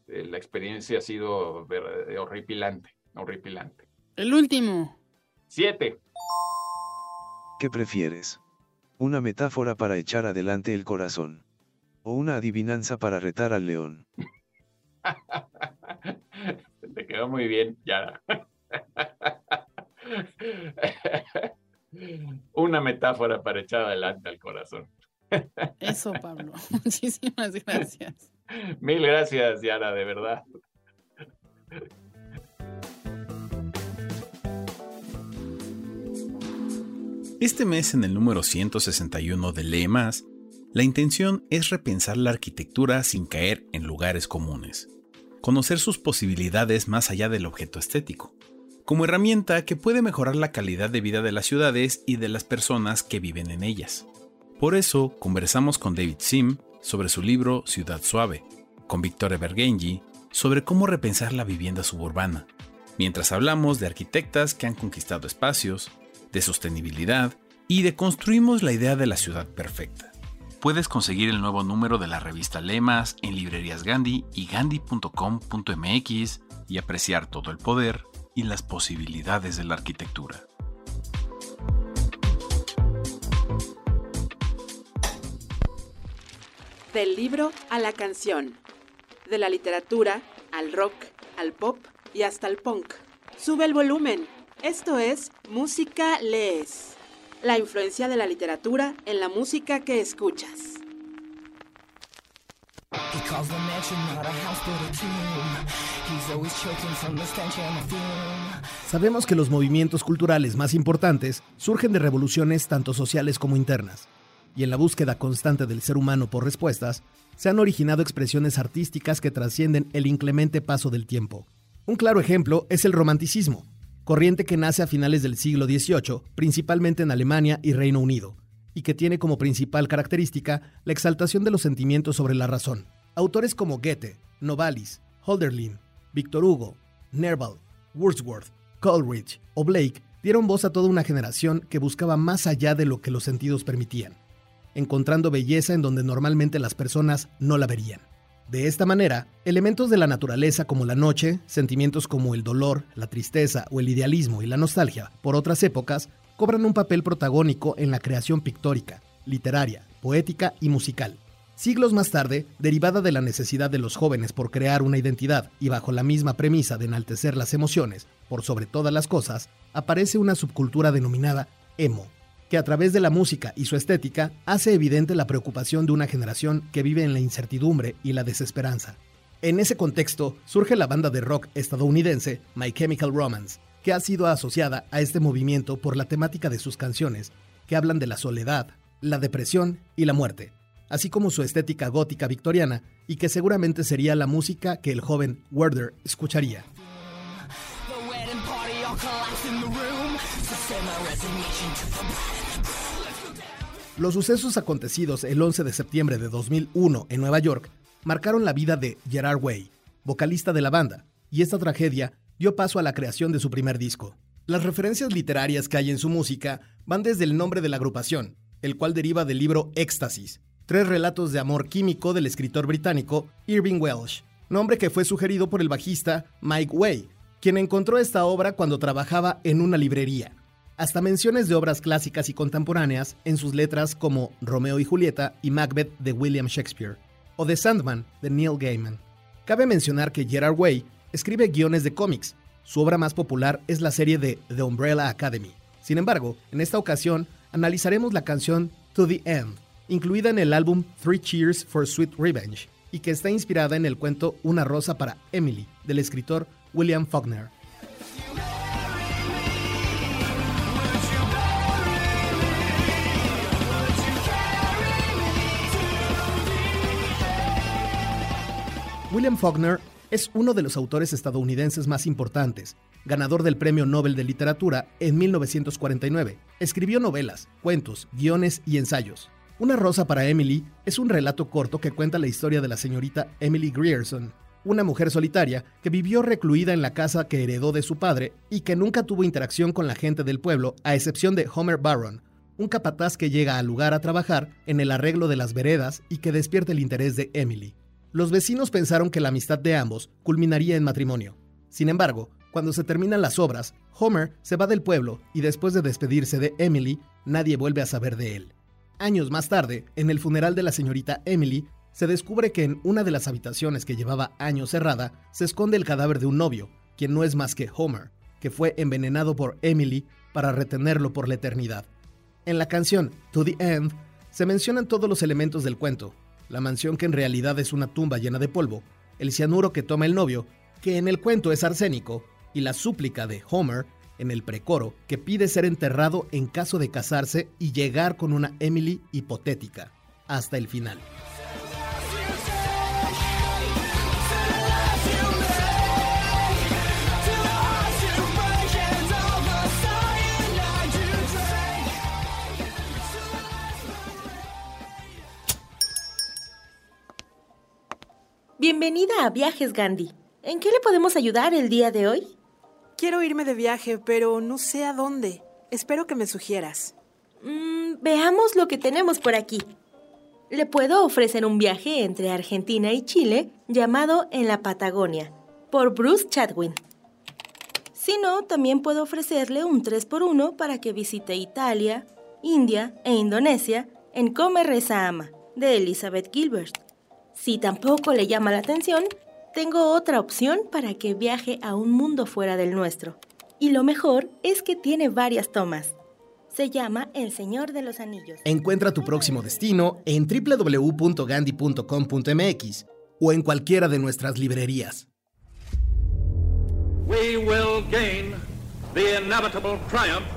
eh, la experiencia ha sido horripilante, horripilante. El último. Siete. ¿Qué prefieres? ¿Una metáfora para echar adelante el corazón? ¿O una adivinanza para retar al león? [LAUGHS] Te quedó muy bien, Yara. [LAUGHS] Una metáfora para echar adelante al corazón. Eso, Pablo. [LAUGHS] Muchísimas gracias. Mil gracias, Yara, de verdad. Este mes, en el número 161 de Lee Más, la intención es repensar la arquitectura sin caer en lugares comunes conocer sus posibilidades más allá del objeto estético, como herramienta que puede mejorar la calidad de vida de las ciudades y de las personas que viven en ellas. Por eso conversamos con David Sim sobre su libro Ciudad Suave, con Victoria Bergenji sobre cómo repensar la vivienda suburbana, mientras hablamos de arquitectas que han conquistado espacios, de sostenibilidad y de construimos la idea de la ciudad perfecta. Puedes conseguir el nuevo número de la revista Lemas en librerías Gandhi y gandhi.com.mx y apreciar todo el poder y las posibilidades de la arquitectura. Del libro a la canción. De la literatura al rock, al pop y hasta al punk. Sube el volumen. Esto es Música Lees la influencia de la literatura en la música que escuchas. Sabemos que los movimientos culturales más importantes surgen de revoluciones tanto sociales como internas, y en la búsqueda constante del ser humano por respuestas, se han originado expresiones artísticas que trascienden el inclemente paso del tiempo. Un claro ejemplo es el romanticismo, corriente que nace a finales del siglo XVIII, principalmente en Alemania y Reino Unido, y que tiene como principal característica la exaltación de los sentimientos sobre la razón. Autores como Goethe, Novalis, Holderlin, Victor Hugo, Nerval, Wordsworth, Coleridge o Blake dieron voz a toda una generación que buscaba más allá de lo que los sentidos permitían, encontrando belleza en donde normalmente las personas no la verían. De esta manera, elementos de la naturaleza como la noche, sentimientos como el dolor, la tristeza o el idealismo y la nostalgia por otras épocas cobran un papel protagónico en la creación pictórica, literaria, poética y musical. Siglos más tarde, derivada de la necesidad de los jóvenes por crear una identidad y bajo la misma premisa de enaltecer las emociones por sobre todas las cosas, aparece una subcultura denominada emo, que a través de la música y su estética hace evidente la preocupación de una generación que vive en la incertidumbre y la desesperanza. En ese contexto surge la banda de rock estadounidense My Chemical Romance, que ha sido asociada a este movimiento por la temática de sus canciones, que hablan de la soledad, la depresión y la muerte, así como su estética gótica victoriana y que seguramente sería la música que el joven Werder escucharía. Los sucesos acontecidos el 11 de septiembre de 2001 en Nueva York marcaron la vida de Gerard Way, vocalista de la banda, y esta tragedia dio paso a la creación de su primer disco. Las referencias literarias que hay en su música van desde el nombre de la agrupación, el cual deriva del libro Éxtasis, tres relatos de amor químico del escritor británico Irving Welsh, nombre que fue sugerido por el bajista Mike Way, quien encontró esta obra cuando trabajaba en una librería hasta menciones de obras clásicas y contemporáneas en sus letras como Romeo y Julieta y Macbeth de William Shakespeare, o The Sandman de Neil Gaiman. Cabe mencionar que Gerard Way escribe guiones de cómics. Su obra más popular es la serie de The Umbrella Academy. Sin embargo, en esta ocasión analizaremos la canción To the End, incluida en el álbum Three Cheers for Sweet Revenge, y que está inspirada en el cuento Una rosa para Emily, del escritor William Faulkner. William Faulkner es uno de los autores estadounidenses más importantes, ganador del Premio Nobel de Literatura en 1949. Escribió novelas, cuentos, guiones y ensayos. Una rosa para Emily es un relato corto que cuenta la historia de la señorita Emily Grierson, una mujer solitaria que vivió recluida en la casa que heredó de su padre y que nunca tuvo interacción con la gente del pueblo, a excepción de Homer Barron, un capataz que llega al lugar a trabajar en el arreglo de las veredas y que despierta el interés de Emily. Los vecinos pensaron que la amistad de ambos culminaría en matrimonio. Sin embargo, cuando se terminan las obras, Homer se va del pueblo y después de despedirse de Emily, nadie vuelve a saber de él. Años más tarde, en el funeral de la señorita Emily, se descubre que en una de las habitaciones que llevaba años cerrada se esconde el cadáver de un novio, quien no es más que Homer, que fue envenenado por Emily para retenerlo por la eternidad. En la canción To the End se mencionan todos los elementos del cuento, la mansión que en realidad es una tumba llena de polvo, el cianuro que toma el novio, que en el cuento es arsénico, y la súplica de Homer en el precoro que pide ser enterrado en caso de casarse y llegar con una Emily hipotética, hasta el final. Bienvenida a Viajes Gandhi. ¿En qué le podemos ayudar el día de hoy? Quiero irme de viaje, pero no sé a dónde. Espero que me sugieras. Mm, veamos lo que tenemos por aquí. Le puedo ofrecer un viaje entre Argentina y Chile llamado En la Patagonia, por Bruce Chadwin. Si no, también puedo ofrecerle un 3x1 para que visite Italia, India e Indonesia en Come Reza Ama, de Elizabeth Gilbert. Si tampoco le llama la atención, tengo otra opción para que viaje a un mundo fuera del nuestro. Y lo mejor es que tiene varias tomas. Se llama El Señor de los Anillos. Encuentra tu próximo destino en www.gandhi.com.mx o en cualquiera de nuestras librerías. We will gain.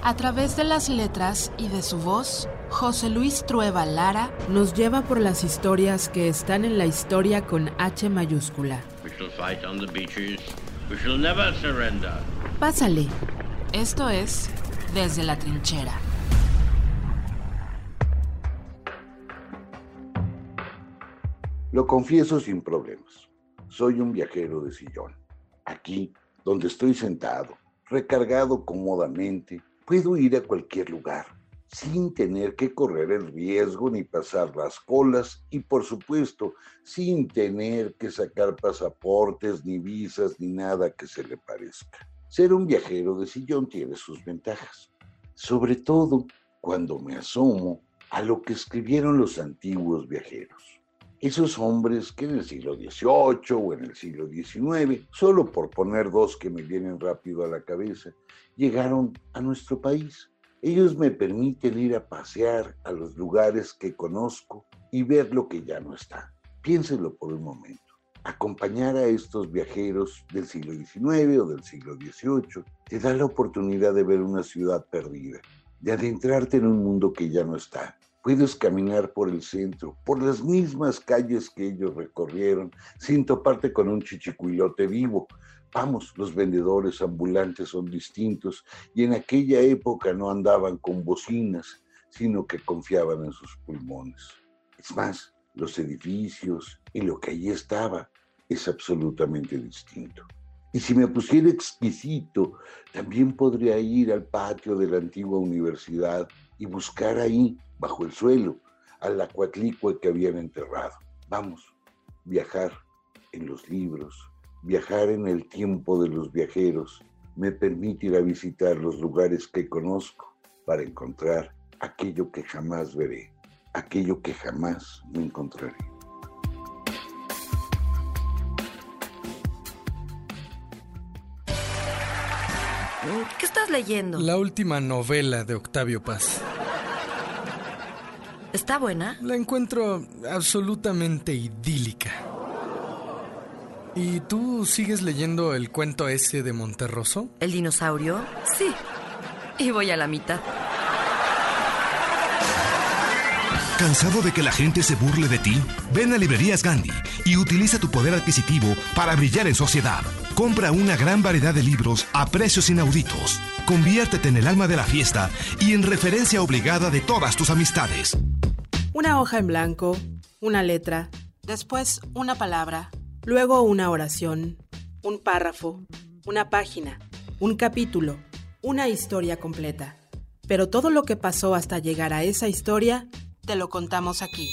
A través de las letras y de su voz, José Luis Trueba Lara nos lleva por las historias que están en la historia con H mayúscula. We shall fight on the beaches. We shall never surrender. Pásale. Esto es Desde la Trinchera. Lo confieso sin problemas. Soy un viajero de sillón. Aquí, donde estoy sentado, recargado cómodamente, puedo ir a cualquier lugar sin tener que correr el riesgo ni pasar las colas y por supuesto sin tener que sacar pasaportes ni visas ni nada que se le parezca. Ser un viajero de sillón tiene sus ventajas, sobre todo cuando me asomo a lo que escribieron los antiguos viajeros. Esos hombres que en el siglo XVIII o en el siglo XIX, solo por poner dos que me vienen rápido a la cabeza, llegaron a nuestro país ellos me permiten ir a pasear a los lugares que conozco y ver lo que ya no está. Piénsenlo por un momento. Acompañar a estos viajeros del siglo XIX o del siglo XVIII te da la oportunidad de ver una ciudad perdida, de adentrarte en un mundo que ya no está. Puedes caminar por el centro, por las mismas calles que ellos recorrieron, sin toparte con un chichicuilote vivo, Vamos, los vendedores ambulantes son distintos y en aquella época no andaban con bocinas, sino que confiaban en sus pulmones. Es más, los edificios y lo que allí estaba es absolutamente distinto. Y si me pusiera exquisito, también podría ir al patio de la antigua universidad y buscar ahí, bajo el suelo, al acuatlicue que habían enterrado. Vamos, viajar en los libros, viajar en el tiempo de los viajeros, me permite ir a visitar los lugares que conozco para encontrar aquello que jamás veré, aquello que jamás me encontraré. ¿Qué estás leyendo? La última novela de Octavio Paz. ¿Está buena? La encuentro absolutamente idílica. ¿Y tú sigues leyendo el cuento ese de Monterroso? ¿El dinosaurio? Sí. Y voy a la mitad. ¿Cansado de que la gente se burle de ti? Ven a Librerías Gandhi y utiliza tu poder adquisitivo para brillar en sociedad. Compra una gran variedad de libros a precios inauditos. Conviértete en el alma de la fiesta y en referencia obligada de todas tus amistades. Una hoja en blanco, una letra, después una palabra, luego una oración, un párrafo, una página, un capítulo, una historia completa. Pero todo lo que pasó hasta llegar a esa historia, te lo contamos aquí.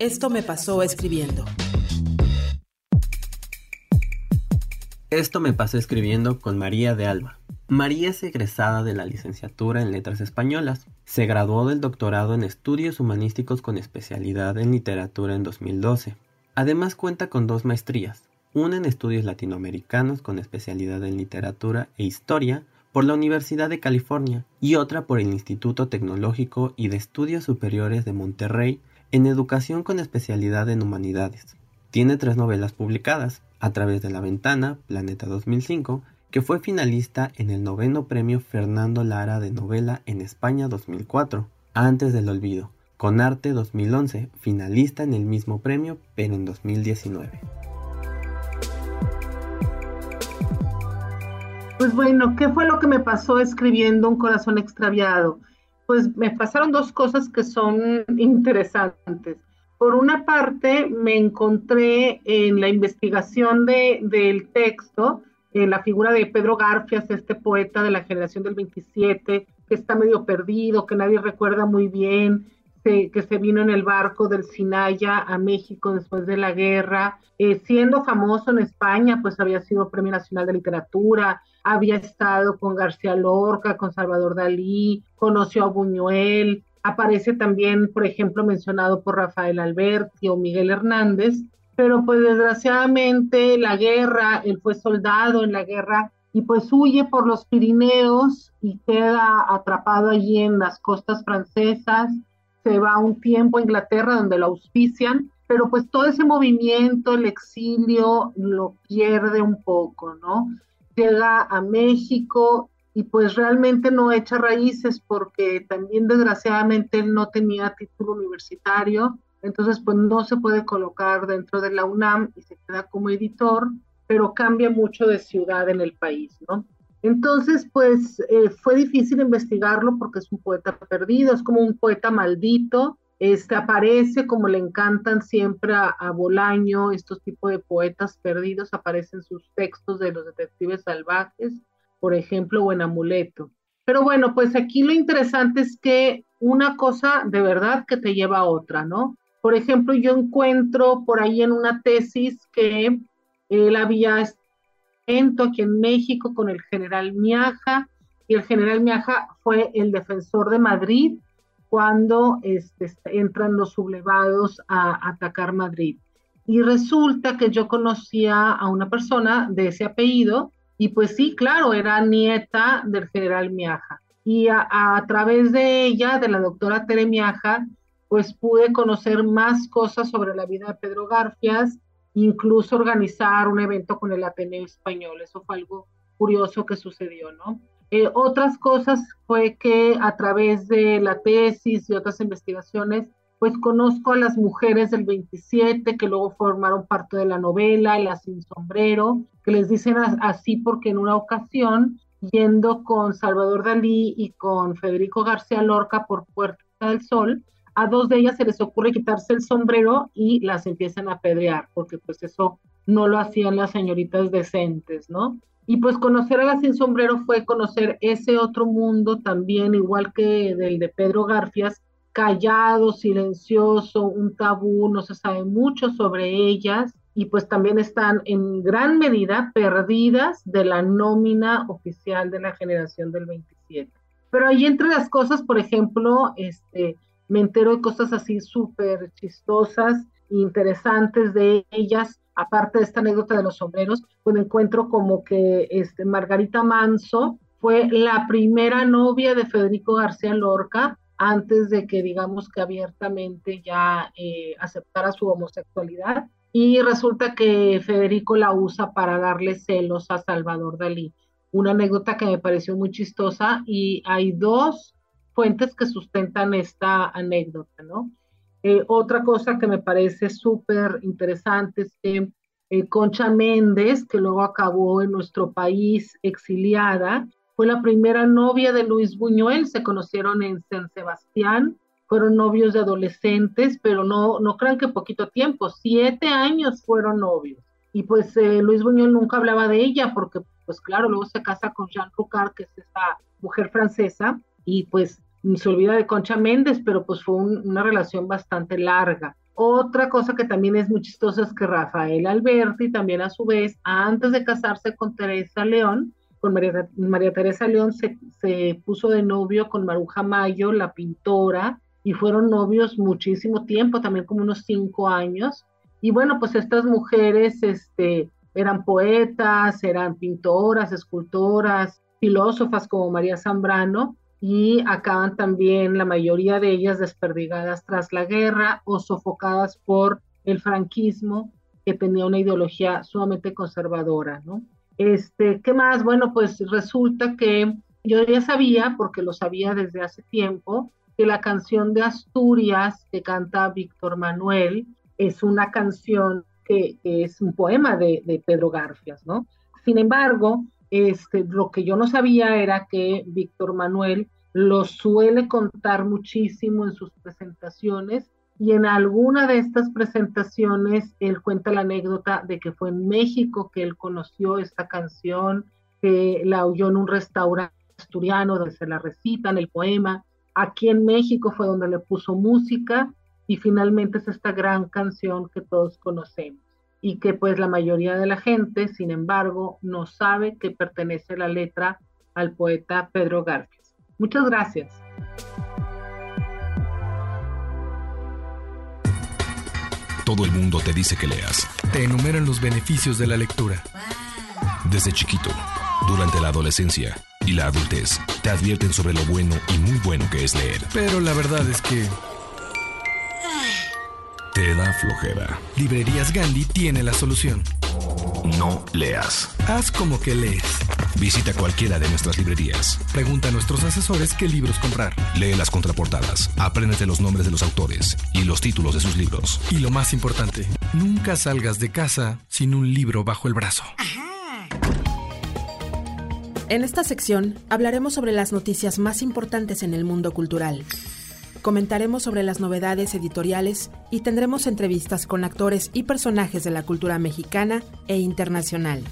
Esto me pasó escribiendo. Esto me pasó escribiendo con María de Alba. María es egresada de la licenciatura en Letras Españolas. Se graduó del doctorado en Estudios Humanísticos con especialidad en Literatura en 2012. Además cuenta con dos maestrías, una en Estudios Latinoamericanos con especialidad en Literatura e Historia por la Universidad de California y otra por el Instituto Tecnológico y de Estudios Superiores de Monterrey en Educación con especialidad en Humanidades. Tiene tres novelas publicadas, a través de la ventana, Planeta 2005, que fue finalista en el noveno premio Fernando Lara de novela en España 2004, Antes del Olvido, con Arte 2011, finalista en el mismo premio, pero en 2019. Pues bueno, ¿qué fue lo que me pasó escribiendo Un corazón extraviado? Pues me pasaron dos cosas que son interesantes. Por una parte, me encontré en la investigación de, del texto eh, la figura de Pedro Garfias, este poeta de la generación del 27, que está medio perdido, que nadie recuerda muy bien, que se vino en el barco del Sinaya a México después de la guerra, eh, siendo famoso en España, pues había sido Premio Nacional de Literatura, había estado con García Lorca, con Salvador Dalí, conoció a Buñuel, Aparece también, por ejemplo, mencionado por Rafael Alberti o Miguel Hernández, pero pues desgraciadamente la guerra, él fue soldado en la guerra y pues huye por los Pirineos y queda atrapado allí en las costas francesas, se va un tiempo a Inglaterra donde lo auspician, pero pues todo ese movimiento, el exilio, lo pierde un poco, ¿no? Llega a México y pues realmente no echa raíces porque también desgraciadamente él no tenía título universitario, entonces pues no se puede colocar dentro de la UNAM y se queda como editor, pero cambia mucho de ciudad en el país, ¿no? Entonces, pues eh, fue difícil investigarlo porque es un poeta perdido, es como un poeta maldito, este aparece como le encantan siempre a, a Bolaño, estos tipos de poetas perdidos, aparecen sus textos de los detectives salvajes, por ejemplo, o en amuleto. Pero bueno, pues aquí lo interesante es que una cosa de verdad que te lleva a otra, ¿no? Por ejemplo, yo encuentro por ahí en una tesis que él había estado aquí en México con el general Miaja, y el general Miaja fue el defensor de Madrid cuando este, entran los sublevados a atacar Madrid. Y resulta que yo conocía a una persona de ese apellido y pues sí, claro, era nieta del general Miaja. Y a, través de ella, de la doctora Tere Miaja, pues pude conocer más cosas sobre la vida de Pedro Garfias, incluso organizar un evento con el Ateneo Español. Eso fue algo curioso que sucedió, ¿no? Eh, otras cosas fue que a través de la tesis y otras investigaciones, pues conozco a las mujeres del 27 que luego formaron parte de la novela, Las sin sombrero, que les dicen así porque en una ocasión, yendo con Salvador Dalí y con Federico García Lorca por del sol, a dos de ellas se les ocurre quitarse el sombrero y las empiezan a apedrear, porque pues eso no lo hacían las señoritas decentes, ¿no? Y pues conocer a la sin sombrero fue conocer ese otro mundo también, igual que del de Pedro Garfias, callado, silencioso, un tabú, no se sabe mucho sobre ellas y pues también están en gran medida perdidas de la nómina oficial de la generación del 27. Pero ahí entre las cosas, por ejemplo, este, me entero de cosas así súper chistosas e interesantes de ellas, aparte de esta anécdota de los sombreros, pues encuentro como que este, Margarita Manso fue la primera novia de Federico García Lorca antes de que digamos que abiertamente ya eh, aceptara su homosexualidad y resulta que Federico la usa para darle celos a Salvador Dalí. Una anécdota que me pareció muy chistosa y hay dos fuentes que sustentan esta anécdota, ¿no? Eh, otra cosa que me parece súper interesante es que eh, Concha Méndez, que luego acabó en nuestro país exiliada, fue la primera novia de Luis Buñuel, se conocieron en San Sebastián, fueron novios de adolescentes, pero no, no crean que poquito tiempo, siete años fueron novios. Y pues eh, Luis Buñuel nunca hablaba de ella porque, pues claro, luego se casa con Jean Rocard, que es esta mujer francesa, y pues se olvida de Concha Méndez, pero pues fue una relación bastante larga. Otra cosa que también es muy chistosa es que Rafael Alberti también a su vez, antes de casarse con Teresa León, con María, María Teresa León se, se, puso de novio con Maruja Mayo, la pintora, y fueron novios muchísimo tiempo, también como unos cinco años. Y bueno, pues estas mujeres este, eran poetas, eran pintoras, escultoras, filósofas como María Zambrano, y acaban también la mayoría de ellas desperdigadas tras la guerra o sofocadas por el franquismo, que tenía una ideología sumamente conservadora, ¿no? Este, ¿qué más? Bueno, pues resulta que yo ya sabía, porque lo sabía desde hace tiempo, que la canción de Asturias que canta Víctor Manuel es una canción que, es un poema de, Pedro Garfias, ¿no? Sin embargo, este, lo que yo no sabía era que Víctor Manuel lo suele contar muchísimo en sus presentaciones y en alguna de estas presentaciones él cuenta la anécdota de que fue en México que él conoció esta canción, que la oyó en un restaurante asturiano donde se la recitan el poema. Aquí en México fue donde le puso música y finalmente es esta gran canción que todos conocemos y que pues la mayoría de la gente, sin embargo, no sabe que pertenece la letra al poeta Pedro Garfias. Muchas gracias. Todo el mundo te dice que leas. Te enumeran los beneficios de la lectura. Desde chiquito, durante la adolescencia y la adultez te advierten sobre lo bueno y muy bueno que es leer. Pero la verdad es que... Te da flojera. Librerías Gandhi tiene la solución. No leas. Haz como que lees. Visita cualquiera de nuestras librerías. Pregunta a nuestros asesores qué libros comprar. Lee las contraportadas, apréndete los nombres de los autores y los títulos de sus libros. Y lo más importante, nunca salgas de casa sin un libro bajo el brazo. En esta sección hablaremos sobre las noticias más importantes en el mundo cultural. Comentaremos sobre las novedades editoriales y tendremos entrevistas con actores y personajes de la cultura mexicana e internacional.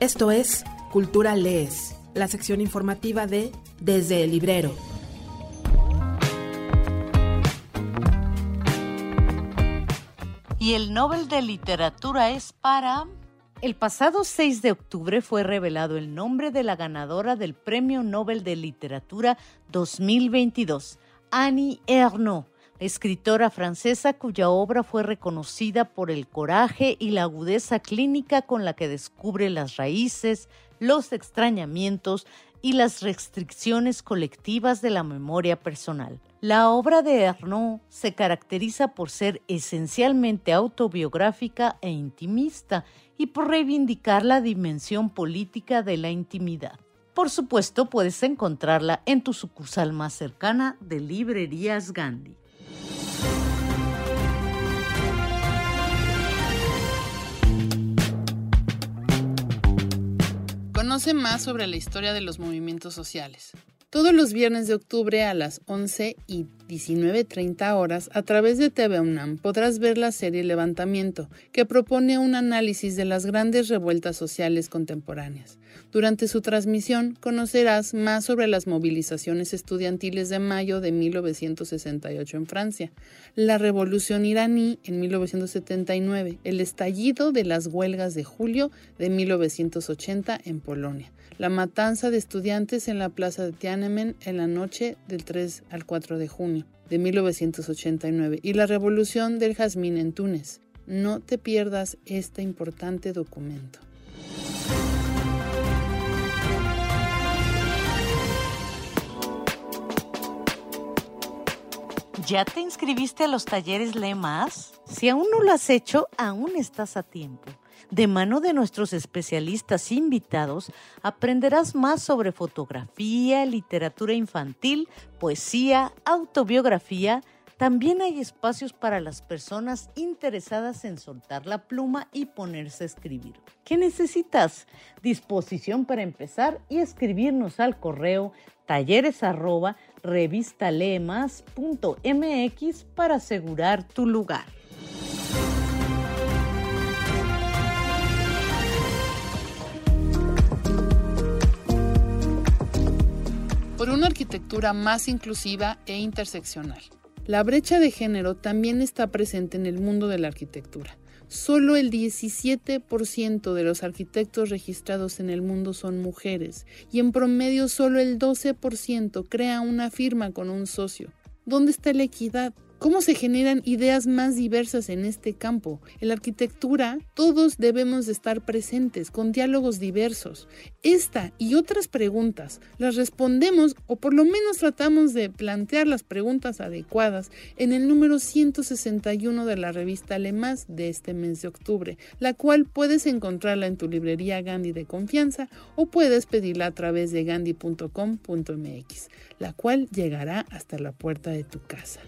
Esto es Cultura Lees, la sección informativa de Desde el Librero. Y el Nobel de Literatura es para... El pasado 6 de octubre fue revelado el nombre de la ganadora del Premio Nobel de Literatura 2022, Annie Ernaux, escritora francesa cuya obra fue reconocida por el coraje y la agudeza clínica con la que descubre las raíces, los extrañamientos y las restricciones colectivas de la memoria personal. La obra de Ernaux se caracteriza por ser esencialmente autobiográfica e intimista y por reivindicar la dimensión política de la intimidad. Por supuesto, puedes encontrarla en tu sucursal más cercana de Librerías Gandhi. Conoce más sobre la historia de los movimientos sociales. Todos los viernes de octubre a las 11 y 19.30 horas a través de TV UNAM podrás ver la serie Levantamiento, que propone un análisis de las grandes revueltas sociales contemporáneas. Durante su transmisión conocerás más sobre las movilizaciones estudiantiles de mayo de 1968 en Francia, la revolución iraní en 1979, el estallido de las huelgas de julio de 1980 en Polonia, la matanza de estudiantes en la plaza de Tiananmen en la noche del 3 al 4 de junio de 1989 y la revolución del jazmín en Túnez. No te pierdas este importante documento. ¿Ya te inscribiste a los talleres Lee Más? Si aún no lo has hecho, aún estás a tiempo. De mano de nuestros especialistas invitados, aprenderás más sobre fotografía, literatura infantil, poesía, autobiografía. También hay espacios para las personas interesadas en soltar la pluma y ponerse a escribir. ¿Qué necesitas? Disposición para empezar y escribirnos al correo talleres arroba revistalemas.mx para asegurar tu lugar. Por una arquitectura más inclusiva e interseccional. La brecha de género también está presente en el mundo de la arquitectura. Solo el 17% de los arquitectos registrados en el mundo son mujeres y en promedio solo el 12% crea una firma con un socio. ¿Dónde está la equidad? ¿Cómo se generan ideas más diversas en este campo? En la arquitectura, todos debemos de estar presentes con diálogos diversos. Esta y otras preguntas las respondemos o por lo menos tratamos de plantear las preguntas adecuadas en el número 161 de la revista Más de este mes de octubre, la cual puedes encontrarla en tu librería Gandhi de confianza o puedes pedirla a través de gandhi.com.mx, la cual llegará hasta la puerta de tu casa.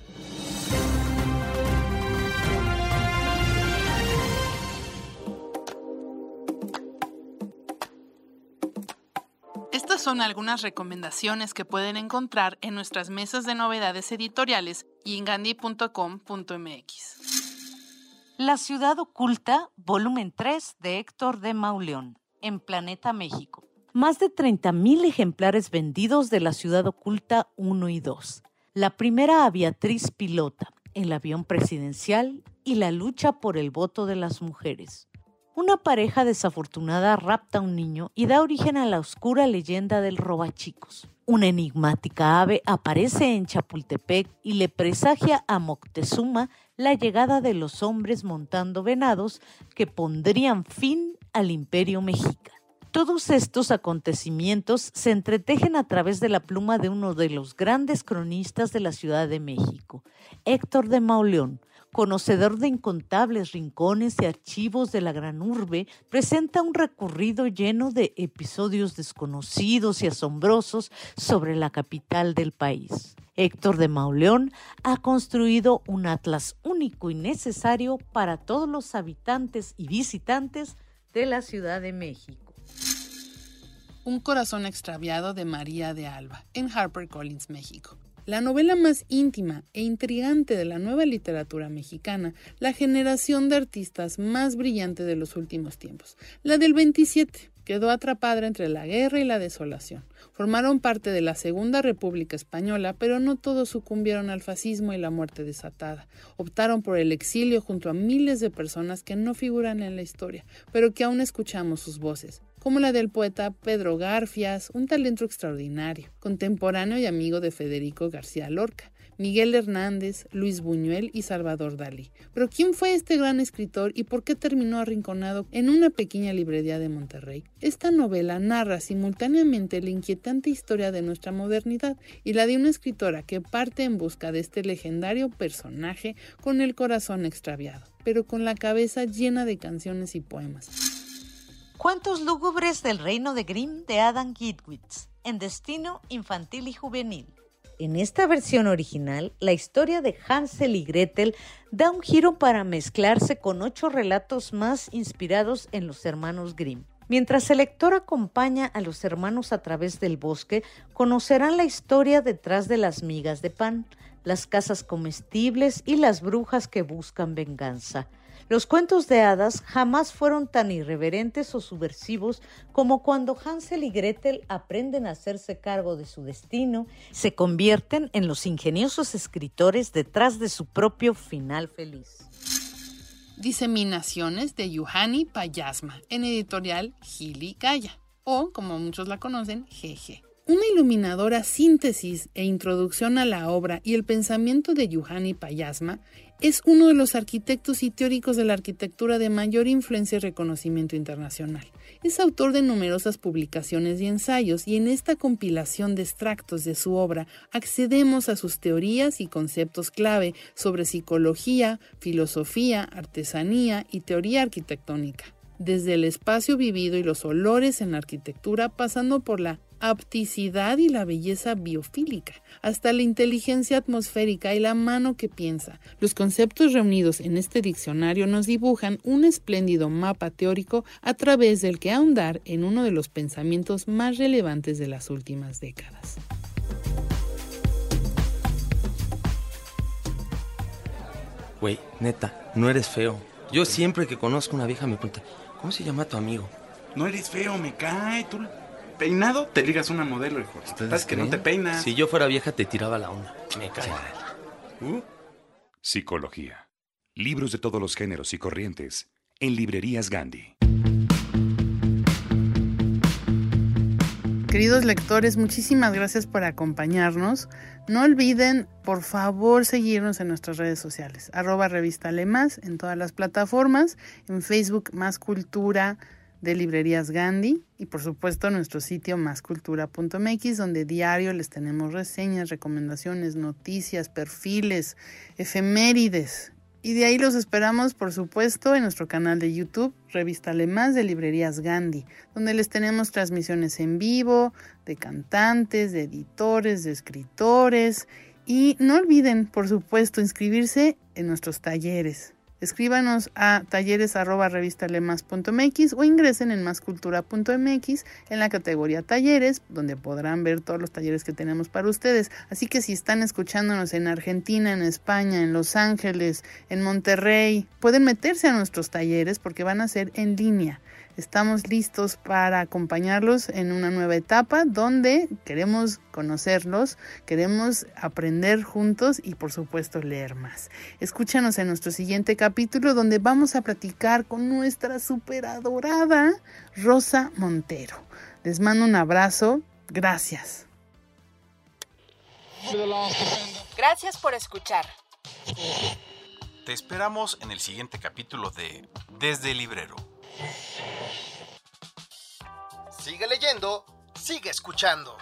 Estas son algunas recomendaciones que pueden encontrar en nuestras mesas de novedades editoriales y en gandhi.com.mx. La ciudad oculta, volumen 3 de Héctor de Mauleón, en Planeta México. Más de 30.000 ejemplares vendidos de la ciudad oculta 1 y 2. La primera aviatriz pilota, el avión presidencial y la lucha por el voto de las mujeres. Una pareja desafortunada rapta a un niño y da origen a la oscura leyenda del robachicos. Una enigmática ave aparece en Chapultepec y le presagia a Moctezuma la llegada de los hombres montando venados que pondrían fin al imperio mexica. Todos estos acontecimientos se entretejen a través de la pluma de uno de los grandes cronistas de la Ciudad de México, Héctor de Mauleón, conocedor de incontables rincones y archivos de la gran urbe, presenta un recorrido lleno de episodios desconocidos y asombrosos sobre la capital del país. Héctor de Mauleón ha construido un atlas único y necesario para todos los habitantes y visitantes de la Ciudad de México. Un corazón extraviado de María de Alba, en HarperCollins, México. La novela más íntima e intrigante de la nueva literatura mexicana, la generación de artistas más brillante de los últimos tiempos, la del 27, quedó atrapada entre la guerra y la desolación. Formaron parte de la Segunda República Española, pero no todos sucumbieron al fascismo y la muerte desatada. Optaron por el exilio junto a miles de personas que no figuran en la historia, pero que aún escuchamos sus voces como la del poeta Pedro Garfias, un talento extraordinario, contemporáneo y amigo de Federico García Lorca, Miguel Hernández, Luis Buñuel y Salvador Dalí. Pero ¿quién fue este gran escritor y por qué terminó arrinconado en una pequeña librería de Monterrey? Esta novela narra simultáneamente la inquietante historia de nuestra modernidad y la de una escritora que parte en busca de este legendario personaje con el corazón extraviado, pero con la cabeza llena de canciones y poemas. Cuentos lúgubres del reino de Grimm de Adam Gitwitz, en Destino Infantil y Juvenil. En esta versión original, la historia de Hansel y Gretel da un giro para mezclarse con ocho relatos más inspirados en los hermanos Grimm. Mientras el lector acompaña a los hermanos a través del bosque, conocerán la historia detrás de las migas de pan, las casas comestibles y las brujas que buscan venganza. Los cuentos de hadas jamás fueron tan irreverentes o subversivos como cuando Hansel y Gretel aprenden a hacerse cargo de su destino, se convierten en los ingeniosos escritores detrás de su propio final feliz. Diseminaciones de Yuhani Payasma, en editorial Gili Gaya, o como muchos la conocen, GG. Una iluminadora síntesis e introducción a la obra y el pensamiento de Yuhani Payasma es uno de los arquitectos y teóricos de la arquitectura de mayor influencia y reconocimiento internacional. Es autor de numerosas publicaciones y ensayos y en esta compilación de extractos de su obra accedemos a sus teorías y conceptos clave sobre psicología, filosofía, artesanía y teoría arquitectónica desde el espacio vivido y los olores en la arquitectura, pasando por la apticidad y la belleza biofílica, hasta la inteligencia atmosférica y la mano que piensa. Los conceptos reunidos en este diccionario nos dibujan un espléndido mapa teórico a través del que ahondar en uno de los pensamientos más relevantes de las últimas décadas. Güey, neta, no eres feo. Yo siempre que conozco una vieja me pregunta, ¿Cómo se llama tu amigo? No eres feo, me cae. Tú peinado te ligas una modelo, hijo. Estás que no te peinas. Si yo fuera vieja te tiraba la onda. Me cae. Uh. Psicología. Libros de todos los géneros y corrientes en librerías Gandhi. Queridos lectores, muchísimas gracias por acompañarnos. No olviden, por favor, seguirnos en nuestras redes sociales. Arroba revista Lemas en todas las plataformas. En Facebook, Más Cultura de Librerías Gandhi. Y por supuesto, nuestro sitio máscultura.mx, donde diario les tenemos reseñas, recomendaciones, noticias, perfiles, efemérides y de ahí los esperamos, por supuesto, en nuestro canal de YouTube, Revista Más de Librerías Gandhi, donde les tenemos transmisiones en vivo de cantantes, de editores, de escritores. Y no olviden, por supuesto, inscribirse en nuestros talleres. Escríbanos a talleres@revistalemas.mx o ingresen en mascultura.mx en la categoría talleres, donde podrán ver todos los talleres que tenemos para ustedes. Así que si están escuchándonos en Argentina, en España, en Los Ángeles, en Monterrey, pueden meterse a nuestros talleres porque van a ser en línea. Estamos listos para acompañarlos en una nueva etapa donde queremos conocerlos, queremos aprender juntos y por supuesto leer más. Escúchanos en nuestro siguiente capítulo donde vamos a platicar con nuestra superadorada Rosa Montero. Les mando un abrazo. Gracias. Gracias por escuchar. Te esperamos en el siguiente capítulo de Desde el Librero. Sigue leyendo, sigue escuchando.